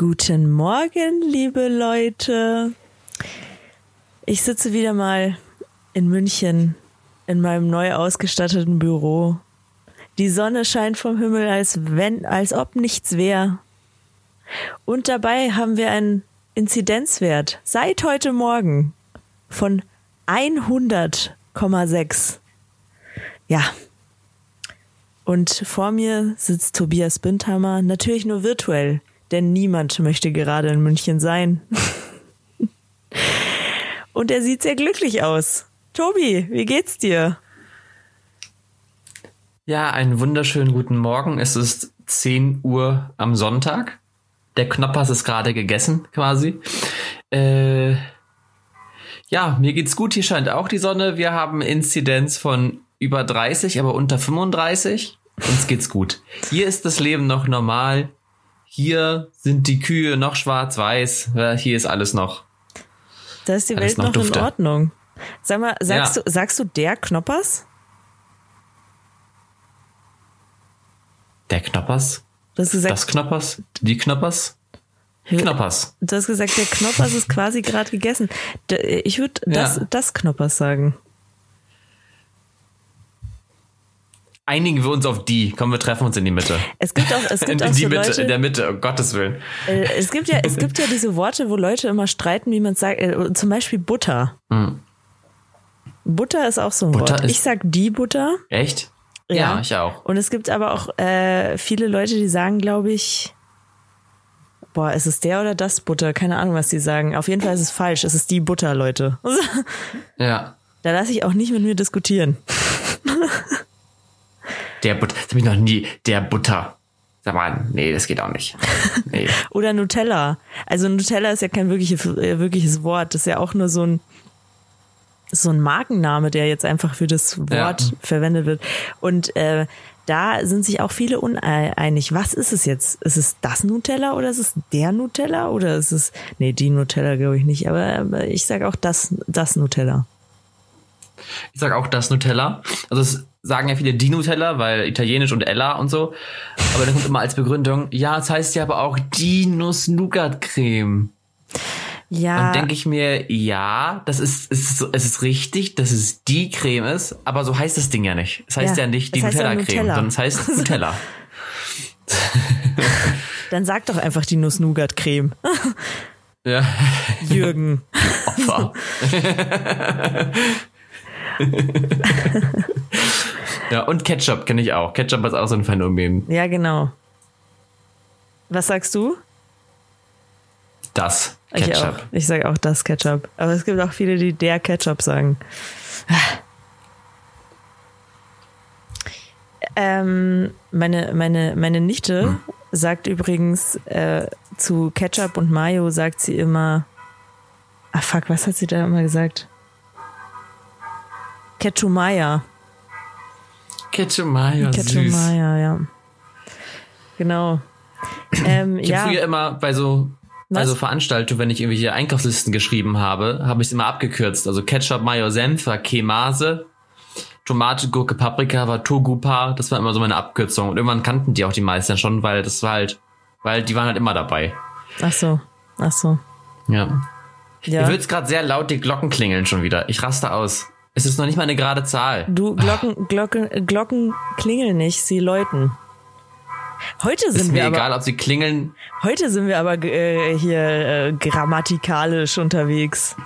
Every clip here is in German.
Guten Morgen, liebe Leute. Ich sitze wieder mal in München in meinem neu ausgestatteten Büro. Die Sonne scheint vom Himmel, als wenn, als ob nichts wäre. Und dabei haben wir einen Inzidenzwert seit heute Morgen von 100,6. Ja. Und vor mir sitzt Tobias Bindhammer, natürlich nur virtuell, denn niemand möchte gerade in München sein. Und er sieht sehr glücklich aus. Tobi, wie geht's dir? Ja, einen wunderschönen guten Morgen. Es ist 10 Uhr am Sonntag. Der Knoppers ist gerade gegessen, quasi. Äh, ja, mir geht's gut. Hier scheint auch die Sonne. Wir haben Inzidenz von über 30, aber unter 35. Uns geht's gut. Hier ist das Leben noch normal. Hier sind die Kühe noch schwarz-weiß. Hier ist alles noch. Da ist die Welt noch, noch in Ordnung. Sag mal, sagst, ja. du, sagst du der Knoppers? Der Knoppers? Du hast gesagt, das Knoppers? Die Knoppers? Knoppers. Du hast gesagt, der Knoppers ist quasi gerade gegessen. Ich würde das, ja. das Knoppers sagen. Einigen wir uns auf die. Komm, wir treffen uns in die Mitte. Es gibt auch, es gibt in, auch die so Mitte, Leute, in der Mitte, um Gottes Willen. Äh, es gibt ja, es gibt ja diese Worte, wo Leute immer streiten, wie man sagt, äh, zum Beispiel Butter. Hm. Butter ist auch so ein Butter Wort. Ich sag die Butter. Echt? Ja, ja ich auch. Und es gibt aber auch äh, viele Leute, die sagen, glaube ich, boah, ist es der oder das Butter? Keine Ahnung, was die sagen. Auf jeden Fall ist es falsch. Es ist die Butter, Leute. ja. Da lasse ich auch nicht mit mir diskutieren. Der Butter. Das habe ich noch nie. Der Butter. Sag mal, nee, das geht auch nicht. Nee. Oder Nutella. Also Nutella ist ja kein wirkliches, äh, wirkliches Wort. Das ist ja auch nur so ein, so ein Markenname, der jetzt einfach für das Wort ja. verwendet wird. Und äh, da sind sich auch viele uneinig. Was ist es jetzt? Ist es das Nutella oder ist es der Nutella oder ist es, nee, die Nutella glaube ich nicht, aber, aber ich sage auch das, das Nutella. Ich sage auch das Nutella. Also es sagen ja viele die Nutella, weil italienisch und Ella und so. Aber dann kommt immer als Begründung, ja, es heißt ja aber auch die Nuss-Nougat-Creme. Ja. Dann denke ich mir, ja, das ist, es ist, es ist richtig, dass es die Creme ist, aber so heißt das Ding ja nicht. Es heißt ja, ja nicht die Nutella-Creme, ja sondern es heißt Nutella. Dann sag doch einfach die Nuss-Nougat-Creme. Ja. Jürgen. Opfer. ja, und Ketchup kenne ich auch. Ketchup ist auch so ein Phänomen. Ja, genau. Was sagst du? Das Ketchup. Ich, ich sage auch das Ketchup. Aber es gibt auch viele, die der Ketchup sagen. Ähm, meine, meine, meine Nichte hm. sagt übrigens äh, zu Ketchup und Mayo sagt sie immer, ah fuck, was hat sie da immer gesagt? Ketchumaya. Ketchumaya, Ketchumaya, ja. Genau. Ähm, ich habe ja. früher immer bei so was? also Veranstaltungen, wenn ich irgendwelche Einkaufslisten geschrieben habe, habe ich es immer abgekürzt. Also Ketchup, Mayo, Senf war Kemase, Tomate, Gurke, Paprika war Togupa. Das war immer so meine Abkürzung. Und irgendwann kannten die auch die meisten schon, weil das war halt, weil die waren halt immer dabei. Ach so, ach so. Ja. ja. Ihr hört gerade sehr laut die Glocken klingeln schon wieder. Ich raste aus. Es ist noch nicht mal eine gerade Zahl. Du, Glocken, Glocken, Glocken klingeln nicht, sie läuten. Heute sind ist wir mir aber, egal, ob sie klingeln. Heute sind wir aber äh, hier äh, grammatikalisch unterwegs.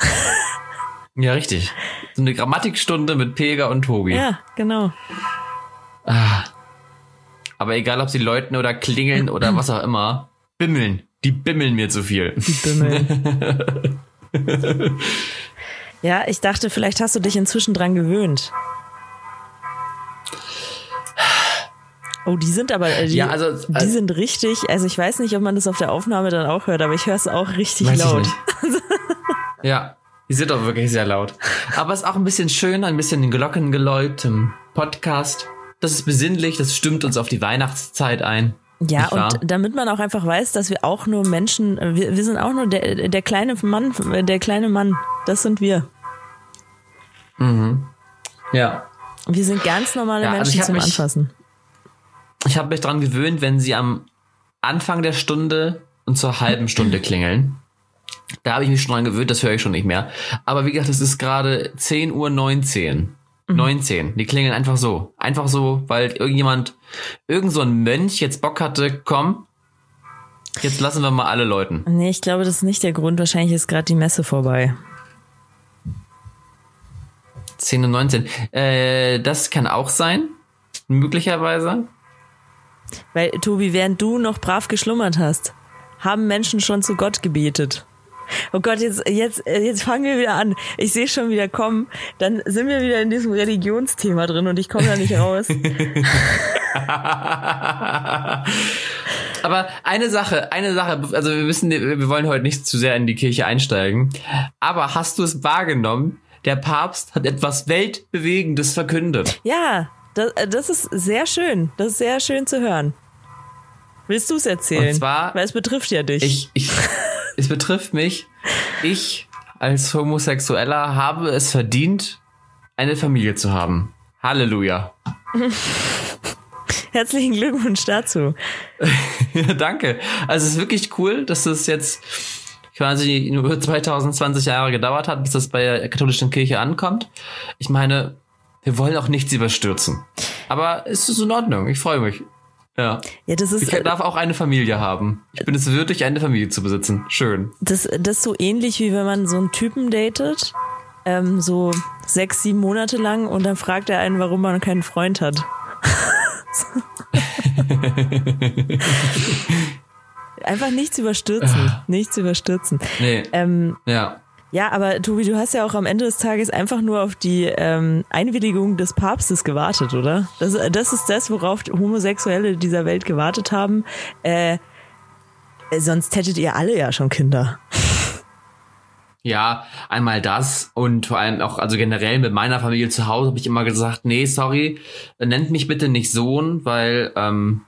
ja, richtig. So eine Grammatikstunde mit Pega und Tobi. Ja, genau. Ah. Aber egal, ob sie läuten oder klingeln oder was auch immer, bimmeln. Die bimmeln mir zu viel. Die bimmeln. Ja, ich dachte, vielleicht hast du dich inzwischen dran gewöhnt. Oh, die sind aber, äh, die, ja, also, die also, sind richtig, also ich weiß nicht, ob man das auf der Aufnahme dann auch hört, aber ich höre es auch richtig laut. ja, die sind auch wirklich sehr laut. Aber es ist auch ein bisschen schön, ein bisschen Glockengeläut im Podcast. Das ist besinnlich, das stimmt uns auf die Weihnachtszeit ein. Ja, und damit man auch einfach weiß, dass wir auch nur Menschen, wir, wir sind auch nur der, der kleine Mann, der kleine Mann, das sind wir. Mhm. Ja. Wir sind ganz normale ja, also Menschen zum mich, Anfassen. Ich habe mich daran gewöhnt, wenn sie am Anfang der Stunde und zur halben Stunde klingeln. Da habe ich mich schon dran gewöhnt, das höre ich schon nicht mehr. Aber wie gesagt, es ist gerade 10 Uhr 19. Mhm. 19. Die klingeln einfach so. Einfach so, weil irgendjemand, irgend so ein Mönch jetzt Bock hatte, komm, jetzt lassen wir mal alle läuten. Nee, ich glaube, das ist nicht der Grund. Wahrscheinlich ist gerade die Messe vorbei. 10 und 19. Äh, das kann auch sein. Möglicherweise. Weil, Tobi, während du noch brav geschlummert hast, haben Menschen schon zu Gott gebetet. Oh Gott, jetzt, jetzt, jetzt fangen wir wieder an. Ich sehe schon wieder kommen. Dann sind wir wieder in diesem Religionsthema drin und ich komme da nicht raus. Aber eine Sache, eine Sache, also wir müssen, wir wollen heute nicht zu sehr in die Kirche einsteigen. Aber hast du es wahrgenommen? Der Papst hat etwas Weltbewegendes verkündet. Ja, das, das ist sehr schön. Das ist sehr schön zu hören. Willst du es erzählen? Und zwar, weil es betrifft ja dich. Ich, ich, es betrifft mich. Ich als Homosexueller habe es verdient, eine Familie zu haben. Halleluja. Herzlichen Glückwunsch dazu. ja, danke. Also es ist wirklich cool, dass es jetzt quasi nur 2020 Jahre gedauert hat, bis das bei der katholischen Kirche ankommt. Ich meine, wir wollen auch nichts überstürzen. Aber es ist in Ordnung. Ich freue mich. Ja. ja das ist, ich darf auch eine Familie haben. Ich bin es würdig, eine Familie zu besitzen. Schön. Das, das ist so ähnlich, wie wenn man so einen Typen datet, ähm, so sechs, sieben Monate lang und dann fragt er einen, warum man keinen Freund hat. Einfach nichts überstürzen. nichts überstürzen. Nee. Ähm, ja. Ja, aber Tobi, du hast ja auch am Ende des Tages einfach nur auf die ähm, Einwilligung des Papstes gewartet, oder? Das, das ist das, worauf Homosexuelle dieser Welt gewartet haben. Äh, sonst hättet ihr alle ja schon Kinder. Ja, einmal das und vor allem auch, also generell mit meiner Familie zu Hause habe ich immer gesagt, nee, sorry, nennt mich bitte nicht Sohn, weil ähm,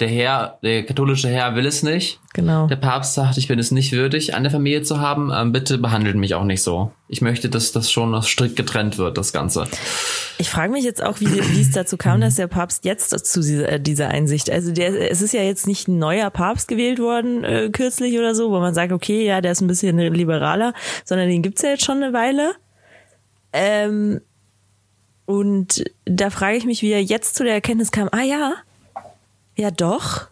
der Herr, der katholische Herr will es nicht. Genau. Der Papst sagt, ich bin es nicht würdig, eine Familie zu haben. Ähm, bitte behandelt mich auch nicht so. Ich möchte, dass das schon noch strikt getrennt wird, das Ganze. Ich frage mich jetzt auch, wie, wie es dazu kam, dass der Papst jetzt zu dieser, äh, dieser Einsicht, also der, es ist ja jetzt nicht ein neuer Papst gewählt worden äh, kürzlich oder so, wo man sagt, okay, ja, der ist ein bisschen liberaler, sondern den gibt's ja jetzt schon eine Weile. Ähm, und da frage ich mich, wie er jetzt zu der Erkenntnis kam, ah ja, ja, doch.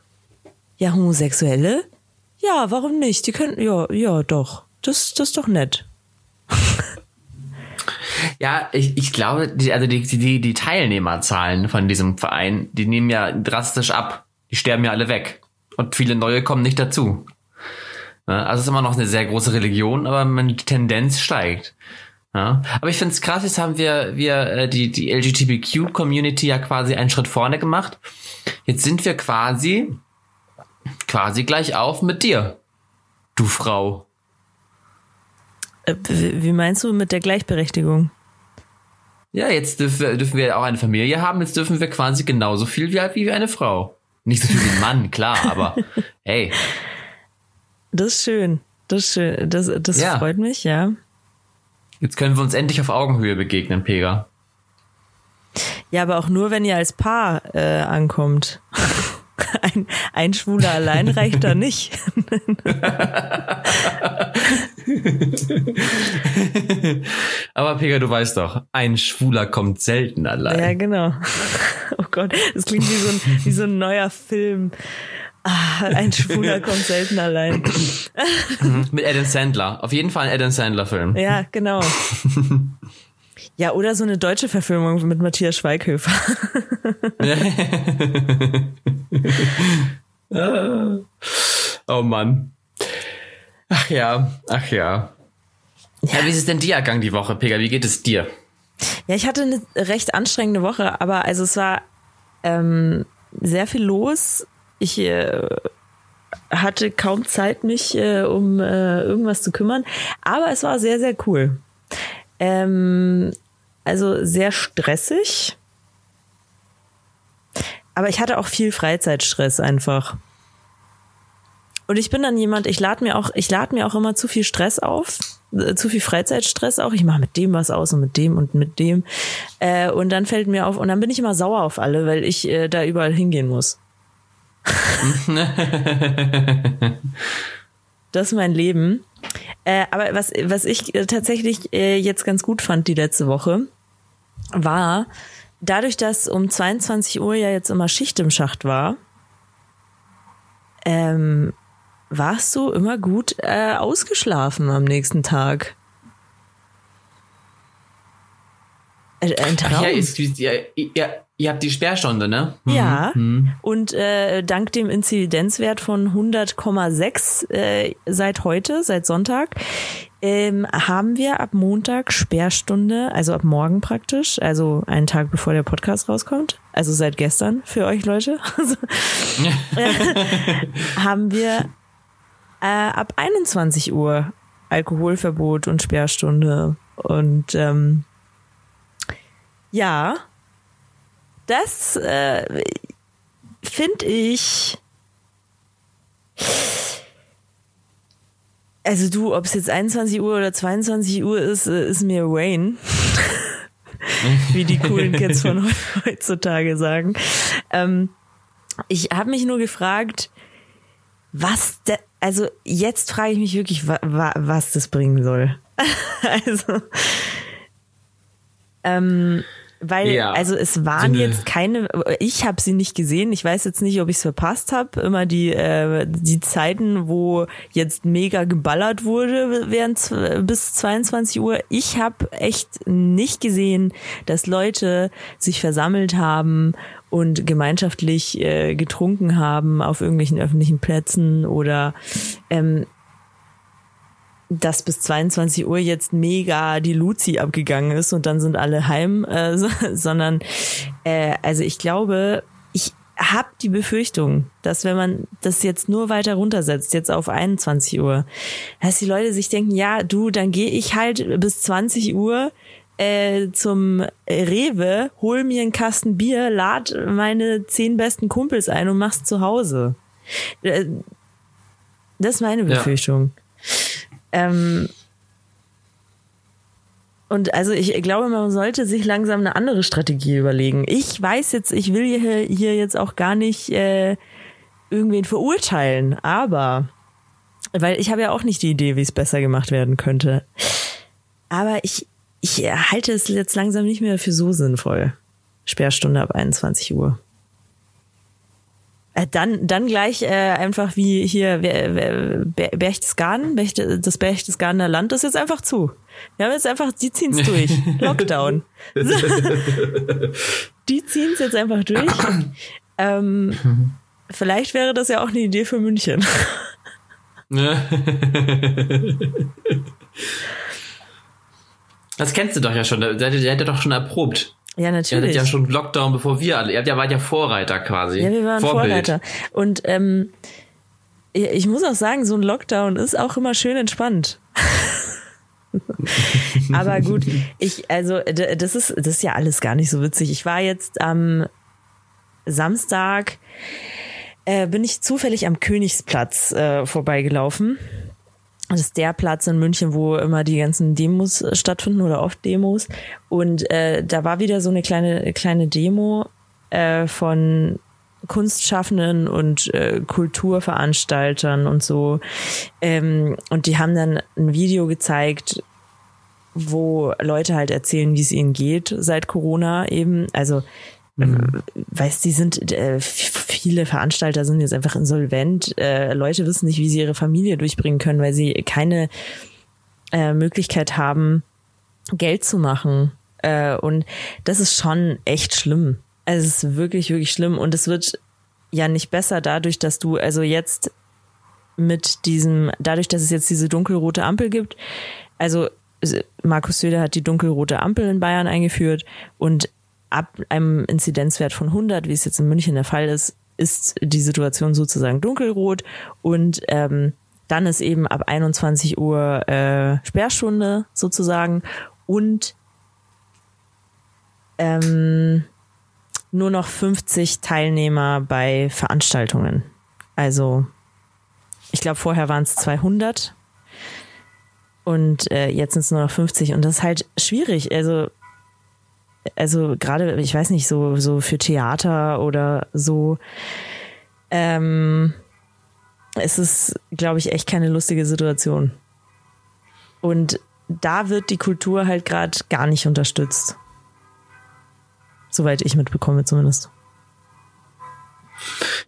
Ja, Homosexuelle? Ja, warum nicht? Die können, ja, ja, doch. Das, das ist doch nett. Ja, ich, ich glaube, die, also die, die, die Teilnehmerzahlen von diesem Verein, die nehmen ja drastisch ab. Die sterben ja alle weg. Und viele neue kommen nicht dazu. Also es ist immer noch eine sehr große Religion, aber die Tendenz steigt. Ja, aber ich finde es krass, jetzt haben wir, wir äh, die, die LGBTQ-Community ja quasi einen Schritt vorne gemacht. Jetzt sind wir quasi, quasi gleich auf mit dir, du Frau. Äh, wie meinst du mit der Gleichberechtigung? Ja, jetzt dürfen wir, dürfen wir auch eine Familie haben, jetzt dürfen wir quasi genauso viel wie, wie eine Frau. Nicht so viel wie ein Mann, klar, aber hey. Das ist schön. Das ist schön. Das, das ja. freut mich, ja. Jetzt können wir uns endlich auf Augenhöhe begegnen, Pega. Ja, aber auch nur, wenn ihr als Paar äh, ankommt. Ein, ein Schwuler allein reicht da nicht. Aber Pega, du weißt doch, ein Schwuler kommt selten allein. Ja, genau. Oh Gott, das klingt wie so ein, wie so ein neuer Film. Ah, ein Schwuler kommt selten allein. Mhm, mit Adam Sandler. Auf jeden Fall ein Adam Sandler-Film. Ja, genau. Ja, oder so eine deutsche Verfilmung mit Matthias Schweighöfer. oh Mann. Ach ja, ach ja. Ja, wie ist es denn dir ergangen die Woche, Pega? Wie geht es dir? Ja, ich hatte eine recht anstrengende Woche, aber also es war ähm, sehr viel los. Ich äh, hatte kaum Zeit, mich äh, um äh, irgendwas zu kümmern, aber es war sehr, sehr cool. Ähm, also sehr stressig. Aber ich hatte auch viel Freizeitstress einfach. Und ich bin dann jemand, ich lade mir auch, ich lade mir auch immer zu viel Stress auf, äh, zu viel Freizeitstress auch. Ich mache mit dem was aus und mit dem und mit dem. Äh, und dann fällt mir auf, und dann bin ich immer sauer auf alle, weil ich äh, da überall hingehen muss. das ist mein Leben. Äh, aber was, was ich tatsächlich äh, jetzt ganz gut fand die letzte Woche, war, dadurch, dass um 22 Uhr ja jetzt immer Schicht im Schacht war, ähm, warst du immer gut äh, ausgeschlafen am nächsten Tag. Äh, ein Traum. Ach ja, ist, ja, ja, ihr habt die Sperrstunde, ne? Mhm. Ja. Mhm. Und äh, dank dem Inzidenzwert von 100,6 äh, seit heute, seit Sonntag, ähm, haben wir ab Montag Sperrstunde, also ab morgen praktisch, also einen Tag bevor der Podcast rauskommt, also seit gestern für euch Leute, haben wir äh, ab 21 Uhr Alkoholverbot und Sperrstunde und ähm, ja, das äh, finde ich. Also du, ob es jetzt 21 Uhr oder 22 Uhr ist, äh, ist mir Wayne. Wie die coolen Kids von heutzutage sagen. Ähm, ich habe mich nur gefragt, was, de, also jetzt frage ich mich wirklich, wa, wa, was das bringen soll. also, ähm, weil, ja. also es waren so jetzt keine, ich habe sie nicht gesehen, ich weiß jetzt nicht, ob ich es verpasst habe, immer die, äh, die Zeiten, wo jetzt mega geballert wurde während bis 22 Uhr. Ich habe echt nicht gesehen, dass Leute sich versammelt haben und gemeinschaftlich äh, getrunken haben auf irgendwelchen öffentlichen Plätzen oder ähm, dass bis 22 Uhr jetzt mega die Luzi abgegangen ist und dann sind alle heim, äh, so, sondern äh, also ich glaube, ich habe die Befürchtung, dass wenn man das jetzt nur weiter runtersetzt, jetzt auf 21 Uhr, dass die Leute sich denken, ja, du, dann gehe ich halt bis 20 Uhr äh, zum Rewe, hol mir einen Kasten Bier, lad meine zehn besten Kumpels ein und mach's zu Hause. Äh, das ist meine Befürchtung. Ja. Ähm, und also ich glaube, man sollte sich langsam eine andere Strategie überlegen. Ich weiß jetzt, ich will hier, hier jetzt auch gar nicht äh, irgendwen verurteilen, aber weil ich habe ja auch nicht die Idee, wie es besser gemacht werden könnte. Aber ich, ich halte es jetzt langsam nicht mehr für so sinnvoll. Sperrstunde ab 21 Uhr. Äh, dann, dann gleich äh, einfach wie hier Berchtesgaden, das Berchtesgadener Land ist jetzt einfach zu. Wir haben jetzt einfach, die ziehen es durch. Lockdown. die ziehen es jetzt einfach durch. Ähm, vielleicht wäre das ja auch eine Idee für München. Das kennst du doch ja schon. Der, der, der hat ja doch schon erprobt. Ja, natürlich. Ihr hattet ja schon Lockdown, bevor wir alle. Ihr ja wart ja Vorreiter quasi. Ja, wir waren Vorbild. Vorreiter. Und ähm, ich muss auch sagen, so ein Lockdown ist auch immer schön entspannt. Aber gut, ich, also, das ist, das ist ja alles gar nicht so witzig. Ich war jetzt am Samstag, äh, bin ich zufällig am Königsplatz äh, vorbeigelaufen. Das ist der Platz in München, wo immer die ganzen Demos äh, stattfinden oder oft Demos. Und äh, da war wieder so eine kleine, kleine Demo äh, von Kunstschaffenden und äh, Kulturveranstaltern und so. Ähm, und die haben dann ein Video gezeigt, wo Leute halt erzählen, wie es ihnen geht seit Corona eben. Also Mhm. Weißt, die sind, äh, viele Veranstalter sind jetzt einfach insolvent. Äh, Leute wissen nicht, wie sie ihre Familie durchbringen können, weil sie keine äh, Möglichkeit haben, Geld zu machen. Äh, und das ist schon echt schlimm. Also es ist wirklich, wirklich schlimm. Und es wird ja nicht besser dadurch, dass du also jetzt mit diesem, dadurch, dass es jetzt diese dunkelrote Ampel gibt, also Markus Söder hat die dunkelrote Ampel in Bayern eingeführt und ab einem Inzidenzwert von 100, wie es jetzt in München der Fall ist, ist die Situation sozusagen dunkelrot und ähm, dann ist eben ab 21 Uhr äh, Sperrstunde sozusagen und ähm, nur noch 50 Teilnehmer bei Veranstaltungen. Also ich glaube, vorher waren es 200 und äh, jetzt sind es nur noch 50 und das ist halt schwierig. Also also gerade, ich weiß nicht, so, so für Theater oder so, ähm, es ist, glaube ich, echt keine lustige Situation. Und da wird die Kultur halt gerade gar nicht unterstützt. Soweit ich mitbekomme zumindest.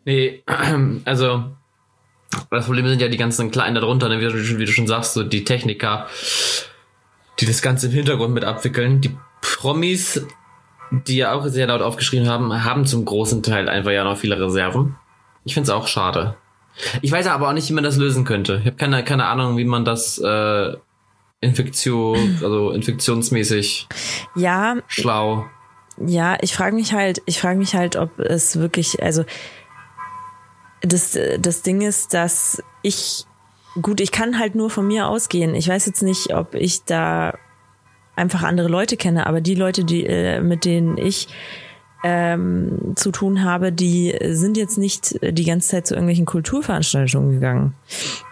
Nee, also das Problem sind ja die ganzen Kleinen darunter, ne? wie, du, wie du schon sagst, so die Techniker, die das Ganze im Hintergrund mit abwickeln. Die Promis, die ja auch sehr laut aufgeschrieben haben, haben zum großen Teil einfach ja noch viele Reserven. Ich finde es auch schade. Ich weiß aber auch nicht, wie man das lösen könnte. Ich habe keine, keine Ahnung, wie man das äh, Infektion, also infektionsmäßig ja, schlau. Ja, ich frage mich halt, ich frage mich halt, ob es wirklich, also das, das Ding ist, dass ich, gut, ich kann halt nur von mir ausgehen. Ich weiß jetzt nicht, ob ich da einfach andere Leute kenne, aber die Leute, die, äh, mit denen ich ähm, zu tun habe, die sind jetzt nicht die ganze Zeit zu irgendwelchen Kulturveranstaltungen gegangen,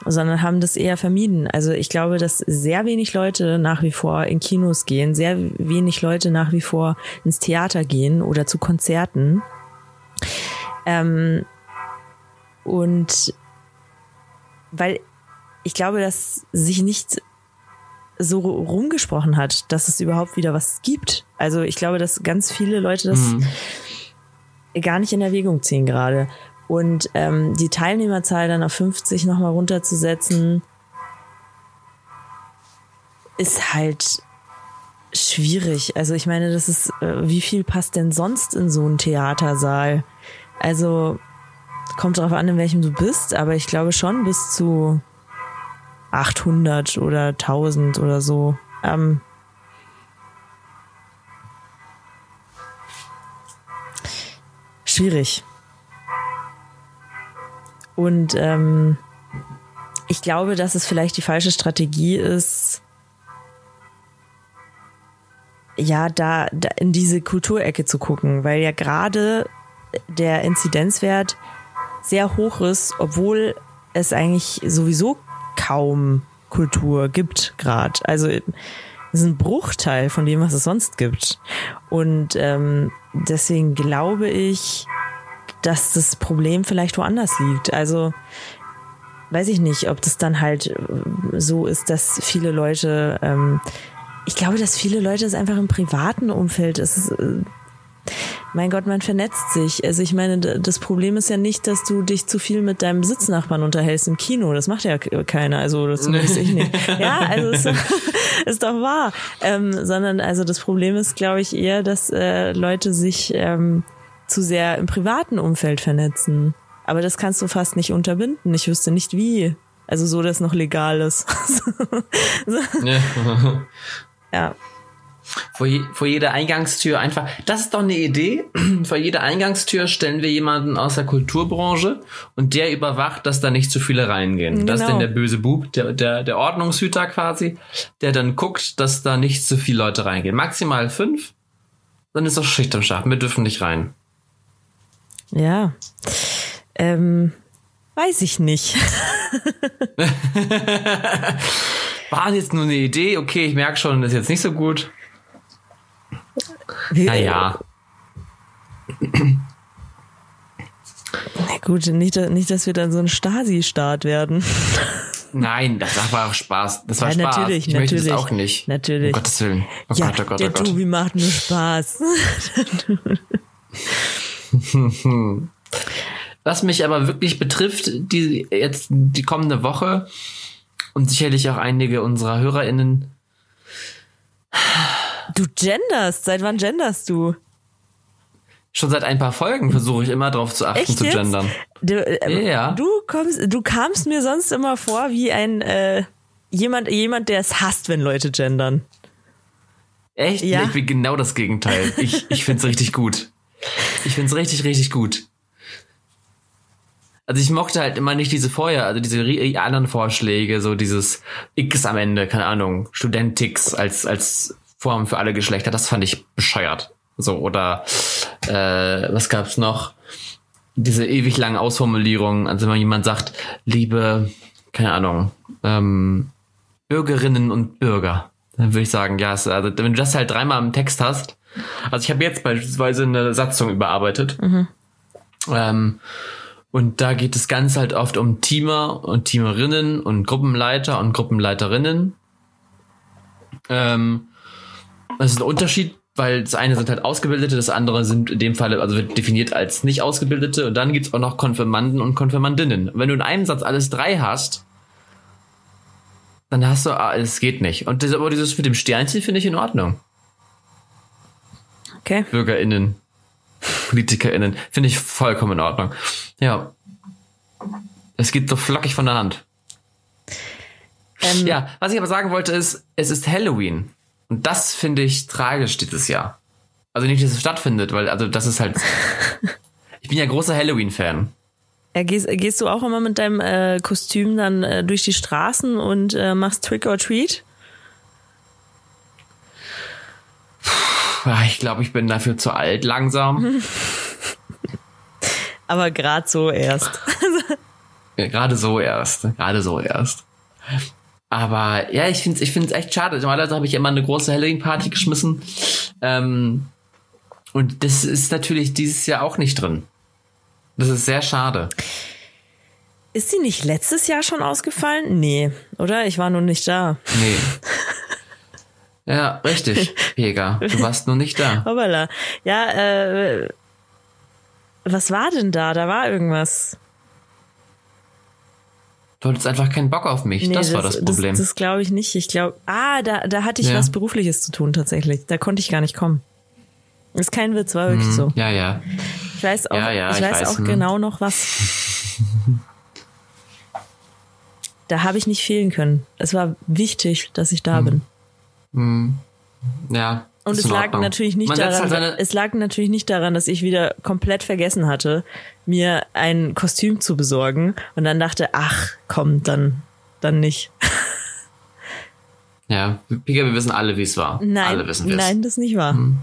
sondern haben das eher vermieden. Also ich glaube, dass sehr wenig Leute nach wie vor in Kinos gehen, sehr wenig Leute nach wie vor ins Theater gehen oder zu Konzerten. Ähm, und weil ich glaube, dass sich nicht so rumgesprochen hat, dass es überhaupt wieder was gibt. Also ich glaube, dass ganz viele Leute das mhm. gar nicht in Erwägung ziehen gerade. Und ähm, die Teilnehmerzahl dann auf 50 nochmal runterzusetzen, ist halt schwierig. Also ich meine, das ist, äh, wie viel passt denn sonst in so einen Theatersaal? Also kommt darauf an, in welchem du bist, aber ich glaube schon bis zu 800 oder 1000 oder so. Ähm, schwierig. Und ähm, ich glaube, dass es vielleicht die falsche Strategie ist, ja, da, da in diese Kulturecke zu gucken, weil ja gerade der Inzidenzwert sehr hoch ist, obwohl es eigentlich sowieso kaum Kultur gibt gerade. Also es ist ein Bruchteil von dem, was es sonst gibt. Und ähm, deswegen glaube ich, dass das Problem vielleicht woanders liegt. Also weiß ich nicht, ob das dann halt äh, so ist, dass viele Leute, ähm, ich glaube, dass viele Leute es einfach im privaten Umfeld, ist, äh, mein Gott, man vernetzt sich. Also ich meine, das Problem ist ja nicht, dass du dich zu viel mit deinem Sitznachbarn unterhältst im Kino. Das macht ja keiner. Also das weiß ich nicht. Ja, also ist, ist doch wahr. Ähm, sondern also das Problem ist, glaube ich, eher, dass äh, Leute sich ähm, zu sehr im privaten Umfeld vernetzen. Aber das kannst du fast nicht unterbinden. Ich wüsste nicht wie. Also so, dass noch legal ist. ja. ja. Vor, je, vor jeder Eingangstür einfach, das ist doch eine Idee. vor jeder Eingangstür stellen wir jemanden aus der Kulturbranche und der überwacht, dass da nicht zu viele reingehen. Genau. Das ist dann genau. der böse Bub, der, der, der Ordnungshüter quasi, der dann guckt, dass da nicht zu viele Leute reingehen. Maximal fünf, dann ist doch Schicht am Schacht. Wir dürfen nicht rein. Ja. Ähm, weiß ich nicht. War jetzt nur eine Idee, okay, ich merke schon, das ist jetzt nicht so gut. Naja. Na gut, nicht, nicht, dass wir dann so ein Stasi-Staat werden. Nein, das war auch Spaß. Das war ja, Spaß. Natürlich, ich natürlich, möchte das auch nicht. Natürlich. Um Gottes Willen. Oh ja, Gott, oh Gott, der oh Gott. Tobi macht nur Spaß. Was mich aber wirklich betrifft, die jetzt die kommende Woche und sicherlich auch einige unserer HörerInnen Du genderst. Seit wann genderst du? Schon seit ein paar Folgen versuche ich immer darauf zu achten Echt zu jetzt? gendern. Du, äh, Ja. du kommst, du kamst mir sonst immer vor wie ein äh, jemand, jemand, der es hasst, wenn Leute gendern. Echt? Ja. Ich bin genau das Gegenteil. Ich, ich find's richtig gut. Ich find's richtig, richtig gut. Also ich mochte halt immer nicht diese vorher, also diese ri- anderen Vorschläge, so dieses X am Ende, keine Ahnung, Studentix als, als Form für alle Geschlechter, das fand ich bescheuert. So, oder äh, was gab's noch? Diese ewig langen Ausformulierungen, also wenn jemand sagt, liebe, keine Ahnung, ähm, Bürgerinnen und Bürger, dann würde ich sagen, ja, es- also wenn du das halt dreimal im Text hast, also ich habe jetzt beispielsweise eine Satzung überarbeitet. Ähm, Und da geht es ganz halt oft um Teamer und Teamerinnen und Gruppenleiter und Gruppenleiterinnen. Ähm, das ist ein Unterschied, weil das eine sind halt Ausgebildete, das andere sind in dem Fall, also wird definiert als nicht Ausgebildete. Und dann gibt's auch noch Konfirmanden und Konfirmandinnen. Wenn du in einem Satz alles drei hast, dann hast du, ah, es geht nicht. Und das, aber dieses mit dem Sternchen finde ich in Ordnung. Okay. BürgerInnen, PolitikerInnen, finde ich vollkommen in Ordnung. Ja. Es geht so flockig von der Hand. Ähm, Ja, was ich aber sagen wollte ist, es ist Halloween. Und das finde ich tragisch dieses Jahr. Also nicht, dass es stattfindet, weil, also das ist halt. ich bin ja großer Halloween-Fan. Ja, gehst, gehst du auch immer mit deinem äh, Kostüm dann äh, durch die Straßen und äh, machst Trick or Treat? Ich glaube, ich bin dafür zu alt langsam. Aber gerade so erst. Ja, Gerade so erst. Gerade so erst. Aber ja, ich finde es ich find's echt schade. Normalerweise habe ich immer eine große Halloween-Party geschmissen. Ähm, und das ist natürlich dieses Jahr auch nicht drin. Das ist sehr schade. Ist sie nicht letztes Jahr schon ausgefallen? Nee, oder? Ich war nur nicht da. Nee. Ja, richtig, Pega. Du warst nur nicht da. Hoppala. Ja, äh, was war denn da? Da war irgendwas. Du hattest einfach keinen Bock auf mich. das, war das Problem. Das, das glaube ich nicht. Ich glaube, ah, da, da hatte ich Ja. was Berufliches zu tun tatsächlich. Da konnte ich gar nicht kommen. Ist kein Witz, war wirklich so. ja, ja. Ich weiß auch, Mhm. Ja, ja, ich ich weiß weiß, auch hm. genau noch was. Da habe ich nicht fehlen können. Es war wichtig, dass ich da bin. Ja. Und es lag natürlich nicht Man daran, halt es lag natürlich nicht daran, dass ich wieder komplett vergessen hatte, mir ein Kostüm zu besorgen und dann dachte, ach, komm, dann, dann nicht. Ja, Pega, wir wissen alle, wie es war. Nein, Alle wissen wir nein, das nicht wahr. Hm.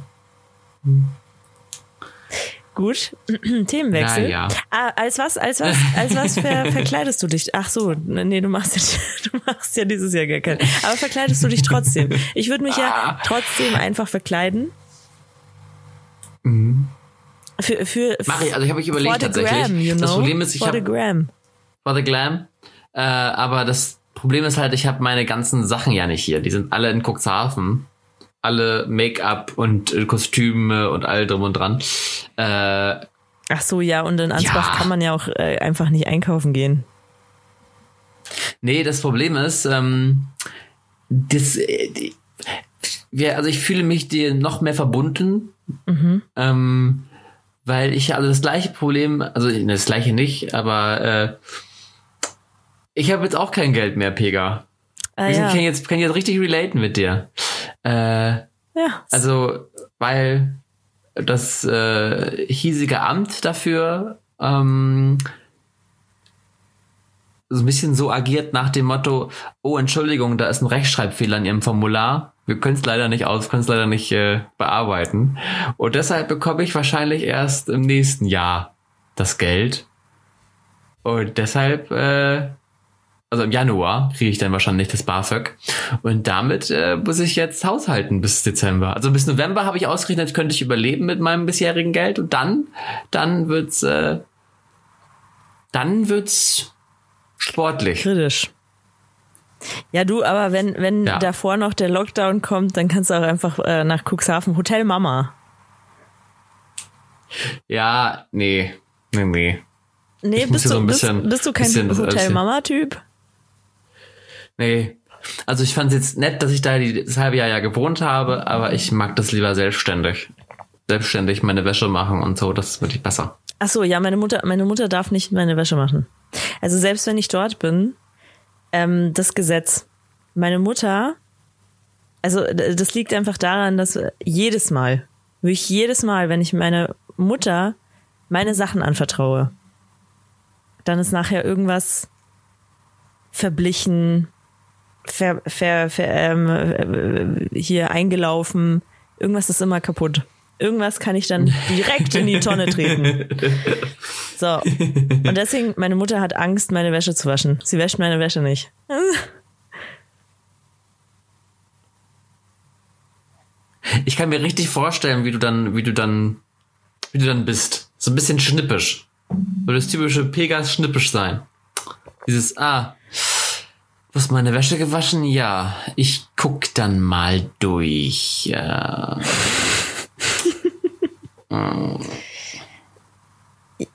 Gut, Themenwechsel. Ja. Ah, als was, als was, als was ver verkleidest du dich? Ach so, nee, du machst ja, du machst ja dieses Jahr gar keinen. Aber verkleidest du dich trotzdem? Ich würde mich Ah. ja trotzdem einfach verkleiden. Für, für, Mach ich, also ich habe mich überlegt for the tatsächlich. Gram, you know? Das Problem ist, ich for the habe gram. for the glam, äh, aber das Problem ist halt, ich habe meine ganzen Sachen ja nicht hier. Die sind alle in Cuxhaven. Alle Make-up und äh, Kostüme und all drum und dran. Äh, Ach so, ja, und in Ansbach Ja. kann man ja auch äh, einfach nicht einkaufen gehen. Nee, das Problem ist, ähm, das, äh, die, wir, also ich fühle mich dir noch mehr verbunden, ähm, weil ich also das gleiche Problem, also das gleiche nicht, aber äh, ich habe jetzt auch kein Geld mehr, Pega. Ah, ich ja. kann jetzt kann jetzt richtig relaten mit dir. Äh, ja, also, weil das äh, hiesige Amt dafür ähm, so ein bisschen so agiert nach dem Motto, oh Entschuldigung, da ist ein Rechtschreibfehler in Ihrem Formular. Wir können es leider nicht aus, können es leider nicht äh, bearbeiten. Und deshalb bekomme ich wahrscheinlich erst im nächsten Jahr das Geld. Und deshalb, äh, also im Januar kriege ich dann wahrscheinlich das BAföG. Und damit äh, muss ich jetzt haushalten bis Dezember. Also bis November habe ich ausgerechnet, könnte ich überleben mit meinem bisherigen Geld. Und dann, dann wird's, äh, dann wird's sportlich. kritisch. Ja, du, aber wenn, wenn Ja. davor noch der Lockdown kommt, dann kannst du auch einfach äh, nach Cuxhaven Hotel Mama. Ja, nee, nee, nee. Nee, bist du, so ein bist, bisschen- bist du kein bisschen das alles Hotel hier- Mama Typ? Nee. Also ich fand es jetzt nett, dass ich da die, das halbe Jahr ja gewohnt habe, aber ich mag das lieber selbstständig. Selbstständig meine Wäsche machen und so, das ist wirklich besser. Ach so, ja, meine Mutter, meine Mutter darf nicht meine Wäsche machen. Also selbst wenn ich dort bin, ähm, das Gesetz. Meine Mutter, also das liegt einfach daran, dass jedes Mal, wirklich jedes Mal, wenn ich meine Mutter meine Sachen anvertraue, dann ist nachher irgendwas verblichen, ver, ver, ver, ähm, äh, hier eingelaufen. Irgendwas ist immer kaputt. Irgendwas kann ich dann direkt in die Tonne treten. So. Und deswegen, meine Mutter hat Angst, meine Wäsche zu waschen. Sie wäscht meine Wäsche nicht. Ich kann mir richtig vorstellen, wie du dann, wie du dann, wie du dann bist. So ein bisschen schnippisch. Würde das typische Pegas schnippisch sein. Dieses, ah, du hast meine Wäsche gewaschen? Ja, ich guck dann mal durch. Ja.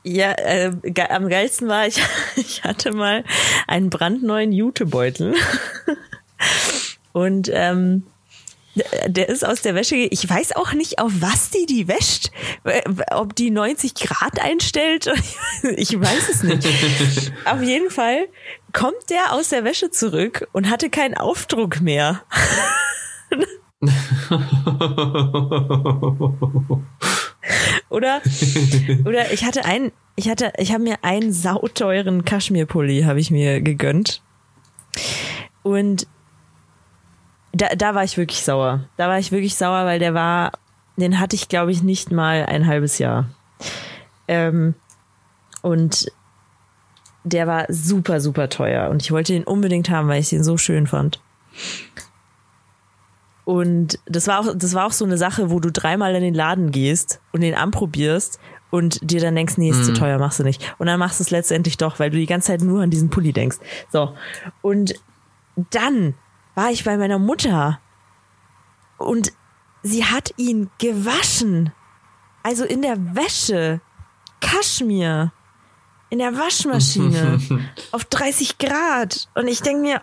Ja, äh, am geilsten war, ich, ich hatte mal einen brandneuen Jutebeutel. Und ähm, der ist aus der Wäsche. Ich weiß auch nicht, auf was die die wäscht. Ob die 90 Grad einstellt. Ich weiß es nicht. auf jeden Fall kommt der aus der Wäsche zurück und hatte keinen Aufdruck mehr. oder oder ich hatte einen ich hatte ich habe mir einen sauteuren Kaschmirpulli habe ich mir gegönnt und da, da war ich wirklich sauer. Da war ich wirklich sauer, weil der war, den hatte ich, glaube ich, nicht mal ein halbes Jahr. Ähm, und der war super, super teuer. Und ich wollte den unbedingt haben, weil ich den so schön fand. Und das war auch, das war auch so eine Sache, wo du dreimal in den Laden gehst und den anprobierst und dir dann denkst, nee, ist mhm. zu teuer, machst du nicht. Und dann machst du es letztendlich doch, weil du die ganze Zeit nur an diesen Pulli denkst. So. Und dann war ich bei meiner Mutter und sie hat ihn gewaschen. Also in der Wäsche. Kaschmir. In der Waschmaschine. auf 30 Grad. Und ich denke mir,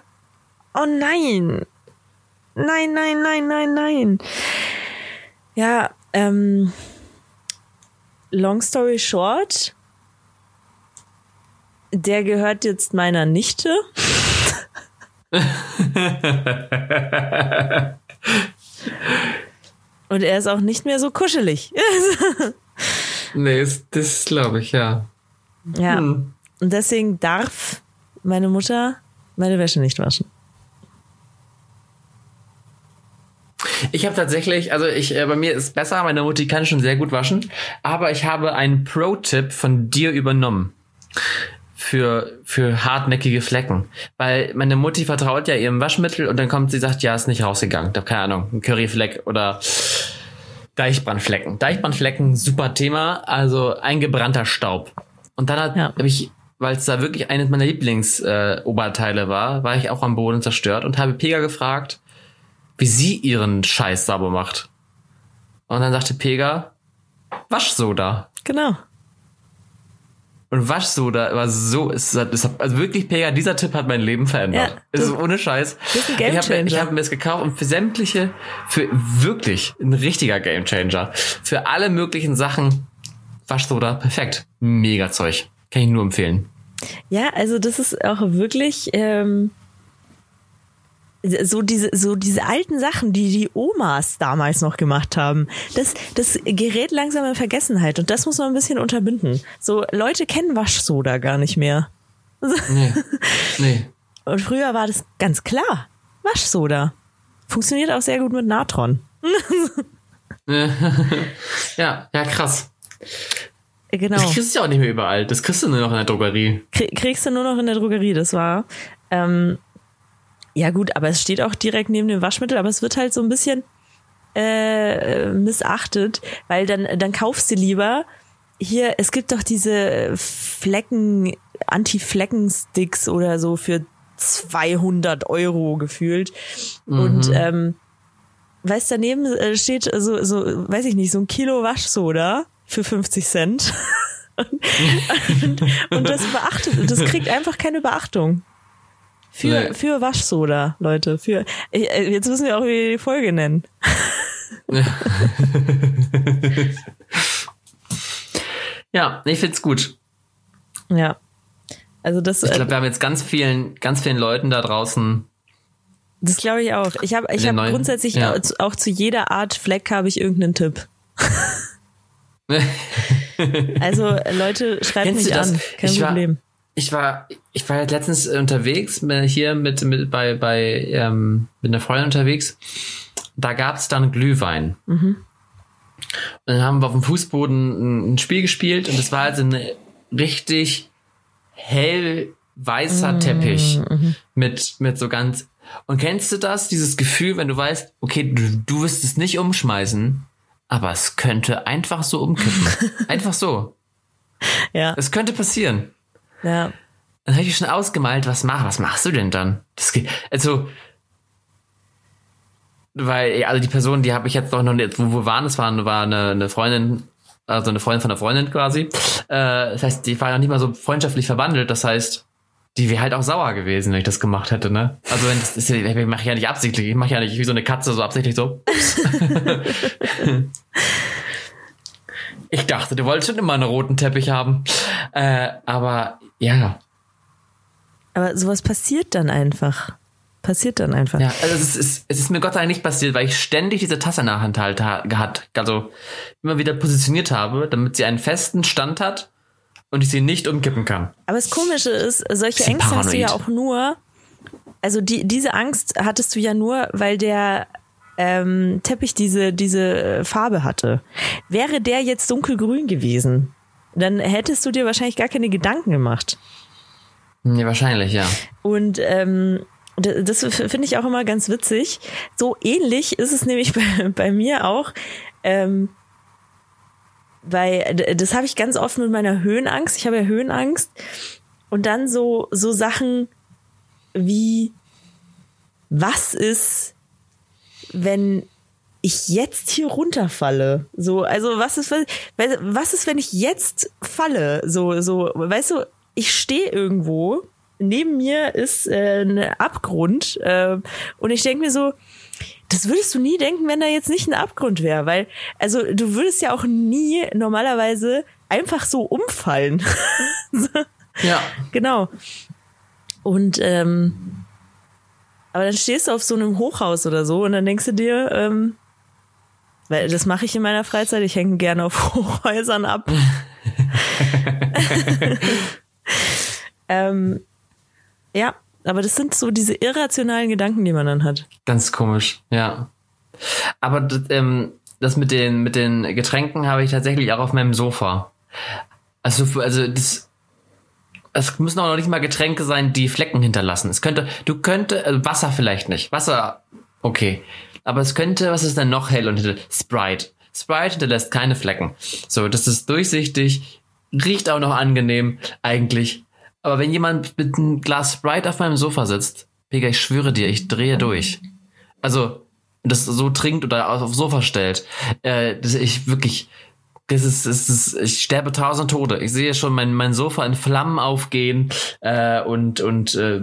oh nein. Nein, nein, nein, nein, nein. Ja, ähm, long story short, der gehört jetzt meiner Nichte. Und er ist auch nicht mehr so kuschelig. nee, das glaube ich, ja. Ja. Hm. Und deswegen darf meine Mutter meine Wäsche nicht waschen. Ich habe tatsächlich, also ich, äh, bei mir ist besser, meine Mutti kann schon sehr gut waschen, aber ich habe einen Pro-Tipp von dir übernommen für, für hartnäckige Flecken. Weil meine Mutti vertraut ja ihrem Waschmittel und dann kommt sie sagt, ja, ist nicht rausgegangen. Da keine Ahnung, ein Curryfleck oder Deichbrandflecken. Deichbrandflecken, super Thema. Also eingebrannter Staub. Und dann hat, ja. habe ich, weil es da wirklich eines meiner Lieblingsoberteile äh, war, war ich auch am Boden zerstört und habe Pega gefragt, wie sie ihren Scheiß sauber macht. Und dann sagte Pega, Waschsoda. Genau. Und Waschsoda war so, ist, ist, also wirklich, Pega, dieser Tipp hat mein Leben verändert. Ja, das ist ohne Scheiß. Ist ein Game Ich habe hab mir das gekauft und für sämtliche, für wirklich ein richtiger Game Changer. Für alle möglichen Sachen, Waschsoda, perfekt. Mega Zeug. Kann ich nur empfehlen. Ja, also das ist auch wirklich, ähm, so diese, so diese alten Sachen, die die Omas damals noch gemacht haben, das, das gerät langsam in Vergessenheit und das muss man ein bisschen unterbinden. So, Leute kennen Waschsoda gar nicht mehr. Nee. nee. Und früher war das ganz klar. Waschsoda. Funktioniert auch sehr gut mit Natron. ja, ja, krass. Genau. Das kriegst du ja auch nicht mehr überall. Das kriegst du nur noch in der Drogerie. Kriegst du nur noch in der Drogerie, das war. Ähm, ja gut, aber es steht auch direkt neben dem Waschmittel, aber es wird halt so ein bisschen äh, missachtet, weil dann, dann kaufst du lieber hier, es gibt doch diese Flecken, Anti-Flecken-Sticks oder so für 200 Euro gefühlt. Mhm. Und ähm, weißt daneben äh, steht so, so, weiß ich nicht, so ein Kilo Waschsoda für 50 Cent. und, und das beachtet, das kriegt einfach keine Beachtung. Für, nee. für Waschsoda, Leute. Für, äh, jetzt müssen wir auch wieder die Folge nennen. ja, ich find's gut. Ja. Also das. Ich glaube, wir haben jetzt ganz vielen, ganz vielen Leuten da draußen. Das glaube ich auch. Ich habe, ich habe grundsätzlich ja. auch, auch zu jeder Art Fleck habe ich irgendeinen Tipp. also Leute, schreibt Kennst mich an, kein ich Problem. War, ich war, ich war letztens unterwegs hier mit, mit bei, bei ähm, mit einer Freundin unterwegs. Da gab's dann Glühwein. Mhm. Und dann haben wir auf dem Fußboden ein Spiel gespielt und es war also ein richtig hell weißer mhm. Teppich mhm. mit, mit so ganz. Und kennst du das? Dieses Gefühl, wenn du weißt, okay, du, du wirst es nicht umschmeißen, aber es könnte einfach so umkippen. einfach so. Ja. Es könnte passieren. Ja. Dann habe ich schon ausgemalt, was mach, was machst du denn dann? Das geht, also, weil, also die Person, die habe ich jetzt noch nicht, wo wir waren, das war, war eine, eine Freundin, also eine Freundin von einer Freundin quasi. Äh, das heißt, die war ja nicht mal so freundschaftlich verwandelt. Das heißt, die wäre halt auch sauer gewesen, wenn ich das gemacht hätte, ne? Also wenn das ist ich mache ja nicht absichtlich, ich mache ja nicht wie so eine Katze so absichtlich so. ich dachte, du wolltest schon immer einen roten Teppich haben. Äh, aber ja. Aber sowas passiert dann einfach. Passiert dann einfach. Ja, also es ist, es ist mir Gott sei Dank nicht passiert, weil ich ständig diese Tasse in der Hand halt gehabt, also immer wieder positioniert habe, damit sie einen festen Stand hat und ich sie nicht umkippen kann. Aber das Komische ist, solche Ängste paranoid. hast du ja auch nur, also die, diese Angst hattest du ja nur, weil der ähm, Teppich diese, diese Farbe hatte. Wäre der jetzt dunkelgrün gewesen, dann hättest du dir wahrscheinlich gar keine Gedanken gemacht. Ja, wahrscheinlich, ja. Und ähm, das finde ich auch immer ganz witzig. So ähnlich ist es nämlich bei, bei mir auch. Ähm, weil das habe ich ganz oft mit meiner Höhenangst. Ich habe ja Höhenangst. Und dann so, so Sachen wie, was ist, wenn ich jetzt hier runterfalle? So, also was ist, was ist, wenn ich jetzt falle? So, so, weißt du, ich stehe irgendwo neben mir ist äh, ein Abgrund äh, und ich denke mir so, das würdest du nie denken, wenn da jetzt nicht ein Abgrund wäre, weil also du würdest ja auch nie normalerweise einfach so umfallen. ja. Genau. Und ähm, aber dann stehst du auf so einem Hochhaus oder so und dann denkst du dir, ähm, weil das mache ich in meiner Freizeit, ich hänge gerne auf Hochhäusern ab. ähm, ja, aber das sind so diese irrationalen Gedanken, die man dann hat. Ganz komisch, ja. Aber das, ähm, das mit den, mit den Getränken habe ich tatsächlich auch auf meinem Sofa. Also, also das, es müssen auch noch nicht mal Getränke sein, die Flecken hinterlassen. Es könnte, du könnte, also Wasser vielleicht nicht. Wasser, okay. Aber es könnte, was ist denn noch hell und Sprite. Sprite hinterlässt keine Flecken. So, das ist durchsichtig, riecht auch noch angenehm, eigentlich. Aber wenn jemand mit einem Glas Sprite auf meinem Sofa sitzt, Pega, ich schwöre dir, ich drehe durch. Also, das so trinkt oder aufs Sofa stellt, äh, das ich wirklich, das ist, das ist, ich sterbe tausend Tode. Ich sehe schon mein, mein Sofa in Flammen aufgehen äh, und und äh,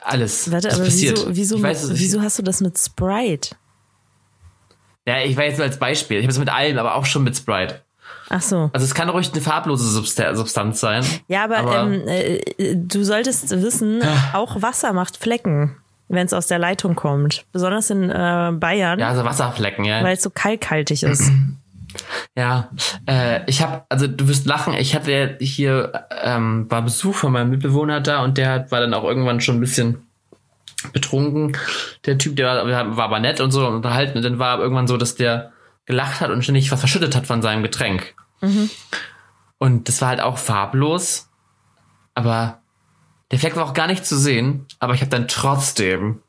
alles. Warte, aber passiert. wieso, wieso, weiß, wieso hast du das mit Sprite? Ja, ich weiß jetzt als Beispiel. Ich habe es mit allem, aber auch schon mit Sprite. Ach so. Also es kann ruhig eine farblose Substanz sein. Ja, aber, aber ähm, äh, du solltest wissen, auch Wasser macht Flecken, wenn es aus der Leitung kommt. Besonders in äh, Bayern. Ja, also Wasserflecken, ja. Weil es so kalkhaltig ist. Ja, äh, ich habe, also du wirst lachen, ich hatte hier, ähm, war Besuch von meinem Mitbewohner da und der hat, war dann auch irgendwann schon ein bisschen betrunken. Der Typ, der war, war aber nett und so und unterhalten und dann war irgendwann so, dass der gelacht hat und ständig was verschüttet hat von seinem Getränk. Mhm. Und das war halt auch farblos, aber der Fleck war auch gar nicht zu sehen, aber ich habe dann trotzdem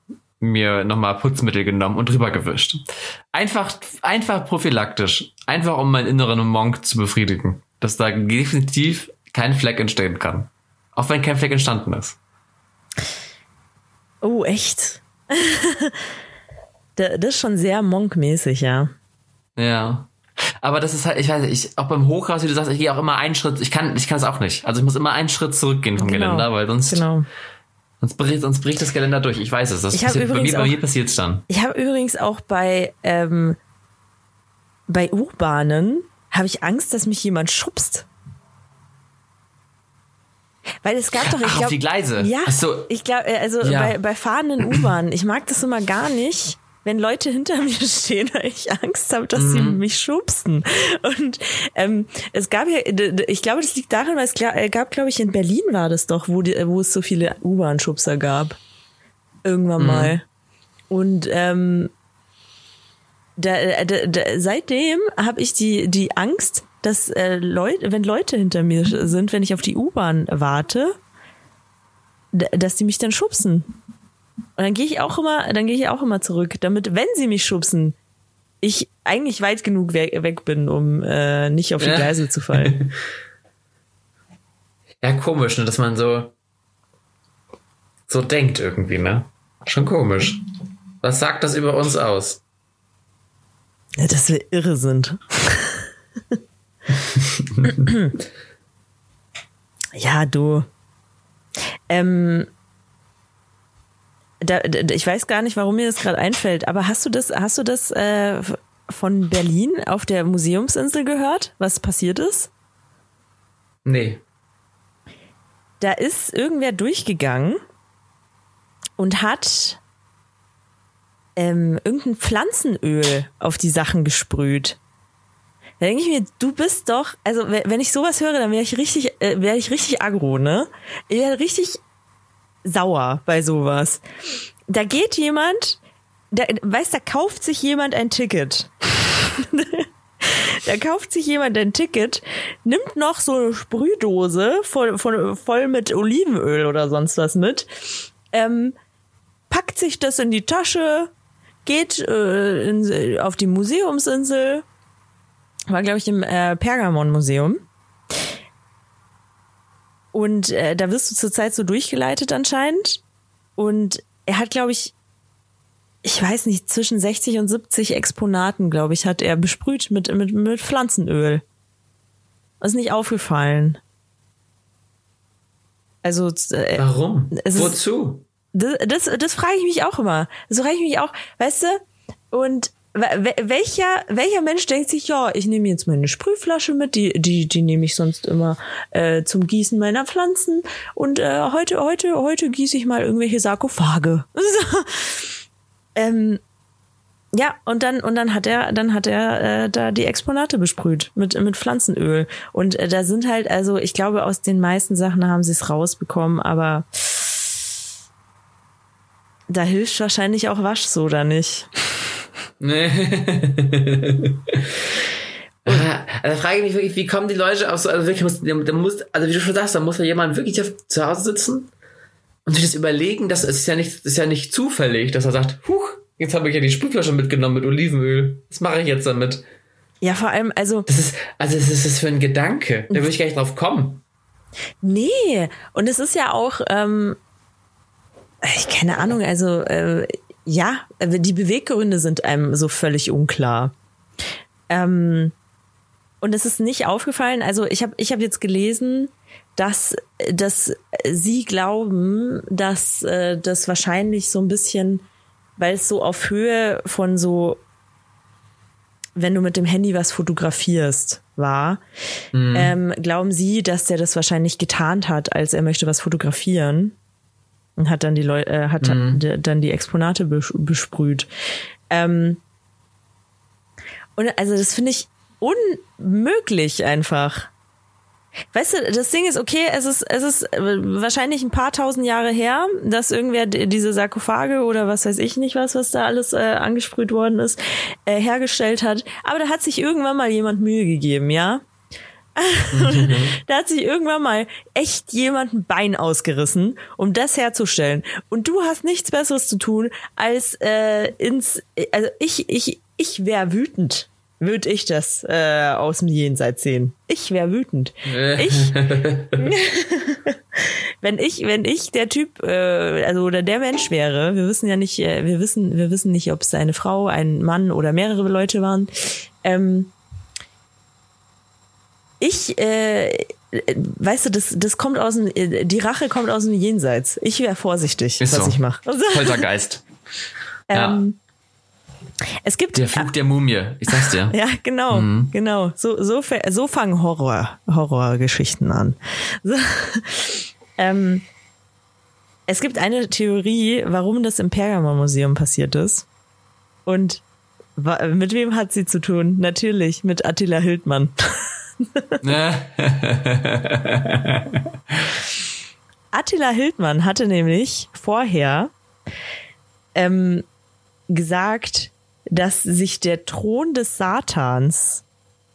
mir nochmal Putzmittel genommen und drüber gewischt. Einfach, einfach prophylaktisch. Einfach um meinen inneren Monk zu befriedigen. Dass da definitiv kein Fleck entstehen kann. Auch wenn kein Fleck entstanden ist. Oh, echt? das ist schon sehr monkmäßig, ja. Ja. Aber das ist halt, ich weiß nicht, ich, auch beim Hochhaus, wie du sagst, ich gehe auch immer einen Schritt, ich kann, ich kann es auch nicht. Also ich muss immer einen Schritt zurückgehen vom genau. Geländer, weil sonst, genau. Sonst, bricht, sonst bricht das Geländer durch. Ich weiß es. Das ich passiert, bei mir, bei mir passiert es dann. Ich habe übrigens auch bei, ähm, bei U-Bahnen habe ich Angst, dass mich jemand schubst. Weil es gab doch, ich glaube, die Gleise. Ja, so. ich glaube, äh, also ja. bei, bei fahrenden U-Bahnen, ich mag das immer gar nicht, wenn Leute hinter mir stehen, weil ich Angst habe, dass mhm. sie mich schubsen. Und ähm, es gab ja, ich glaube, das liegt daran, weil es äh, gab, glaube ich, in Berlin war das doch, wo, die, wo es so viele U-Bahn-Schubser gab. Irgendwann mhm. mal. Und ähm, da, äh, da, da, seitdem habe ich die, die Angst, dass äh, Leute, wenn Leute hinter mir sind, wenn ich auf die U-Bahn warte, dass die mich dann schubsen. Und dann gehe ich auch immer, dann gehe ich auch immer zurück, damit, wenn sie mich schubsen, ich eigentlich weit genug weg, weg bin, um äh, nicht auf die Gleise zu fallen. Ja, komisch, ne, dass man so so denkt irgendwie, ne? Schon komisch. Was sagt das über uns aus? Ja, dass wir irre sind. ja, du. Ähm, da, da, ich weiß gar nicht, warum mir das gerade einfällt, aber hast du das, hast du das äh, von Berlin auf der Museumsinsel gehört, was passiert ist? Nee. Da ist irgendwer durchgegangen und hat ähm, irgendein Pflanzenöl auf die Sachen gesprüht. Da denke ich mir, du bist doch, also wenn ich sowas höre, dann wäre ich richtig, äh, wäre ich richtig aggro, ne? Ich wäre richtig sauer bei sowas. Da geht jemand, da, weißt, da kauft sich jemand ein Ticket. da kauft sich jemand ein Ticket, nimmt noch so eine Sprühdose voll, voll, voll mit Olivenöl oder sonst was mit, ähm, packt sich das in die Tasche, geht äh, in, auf die Museumsinsel, war glaube ich im äh, Pergamon Museum. Und äh, da wirst du zurzeit so durchgeleitet anscheinend. Und er hat, glaube ich, ich weiß nicht, zwischen 60 und 70 Exponaten, glaube ich, hat er besprüht mit, mit, mit Pflanzenöl. ist nicht aufgefallen. Also. Äh, Warum? Wozu? Das, das, das frage ich mich auch immer. So frage ich mich auch, weißt du? Und welcher, welcher Mensch denkt sich, ja, ich nehme jetzt meine Sprühflasche mit, die, die, die nehme ich sonst immer äh, zum Gießen meiner Pflanzen und äh, heute, heute, heute gieße ich mal irgendwelche Sarkophage. ähm, ja, und dann, und dann hat er, dann hat er äh, da die Exponate besprüht mit, mit Pflanzenöl. Und äh, da sind halt, also ich glaube, aus den meisten Sachen haben sie es rausbekommen, aber da hilft wahrscheinlich auch Waschsoda nicht. Nee. also frage ich mich wirklich, wie kommen die Leute auf so, also wirklich muss, da muss, also wie du schon sagst, da muss ja jemand wirklich zu Hause sitzen und sich das überlegen, dass es ist ja nicht, ist ja nicht zufällig, dass er sagt, huch, jetzt habe ich ja die Sprühflasche mitgenommen mit Olivenöl. Was mache ich jetzt damit? Ja, vor allem, also. Das ist, also, das ist das für ein Gedanke. Da würde ich gar nicht drauf kommen. Nee, und es ist ja auch, ähm, ich keine Ahnung, also äh, ja, äh, die Beweggründe sind einem so völlig unklar. Ähm, und es ist nicht aufgefallen, also ich habe ich hab jetzt gelesen, dass, dass sie glauben, dass äh, das wahrscheinlich so ein bisschen, weil es so auf Höhe von so, wenn du mit dem Handy was fotografierst, war, mhm. ähm, glauben sie, dass der das wahrscheinlich getarnt hat, als er möchte was fotografieren und hat dann die Leute, äh, hat mhm. dann die Exponate besprüht. Ähm, und also das finde ich unmöglich einfach. Weißt du, das Ding ist, okay, es ist, es ist äh, wahrscheinlich ein paar tausend Jahre her, dass irgendwer diese Sarkophage oder was weiß ich nicht was, was da alles äh, angesprüht worden ist, äh, hergestellt hat. Aber da hat sich irgendwann mal jemand Mühe gegeben, ja? Mhm. da hat sich irgendwann mal echt jemand ein Bein ausgerissen, um das herzustellen. Und du hast nichts Besseres zu tun, als äh, ins, also ich, ich, ich wäre wütend, würde ich das äh, aus dem Jenseits sehen. Ich wäre wütend. ich, wenn ich, wenn ich der Typ, äh, also oder der Mensch wäre, wir wissen ja nicht, äh, wir wissen, wir wissen nicht, ob es eine Frau, ein Mann oder mehrere Leute waren. Ähm, ich, äh, weißt du, das, das kommt aus dem, die Rache kommt aus dem Jenseits. Ich wäre vorsichtig, Ist was so. ich mache. Poltergeist. ähm, Es gibt der Flug der Mumie, ich sag's dir. Ja, genau, mhm. genau. So, so, so fangen Horror, Horrorgeschichten an. So, ähm, es gibt eine Theorie, warum das im Pergamon-Museum passiert ist. Und mit wem hat sie zu tun? Natürlich mit Attila Hildmann. Attila Hildmann hatte nämlich vorher ähm, gesagt, dass sich der Thron des Satans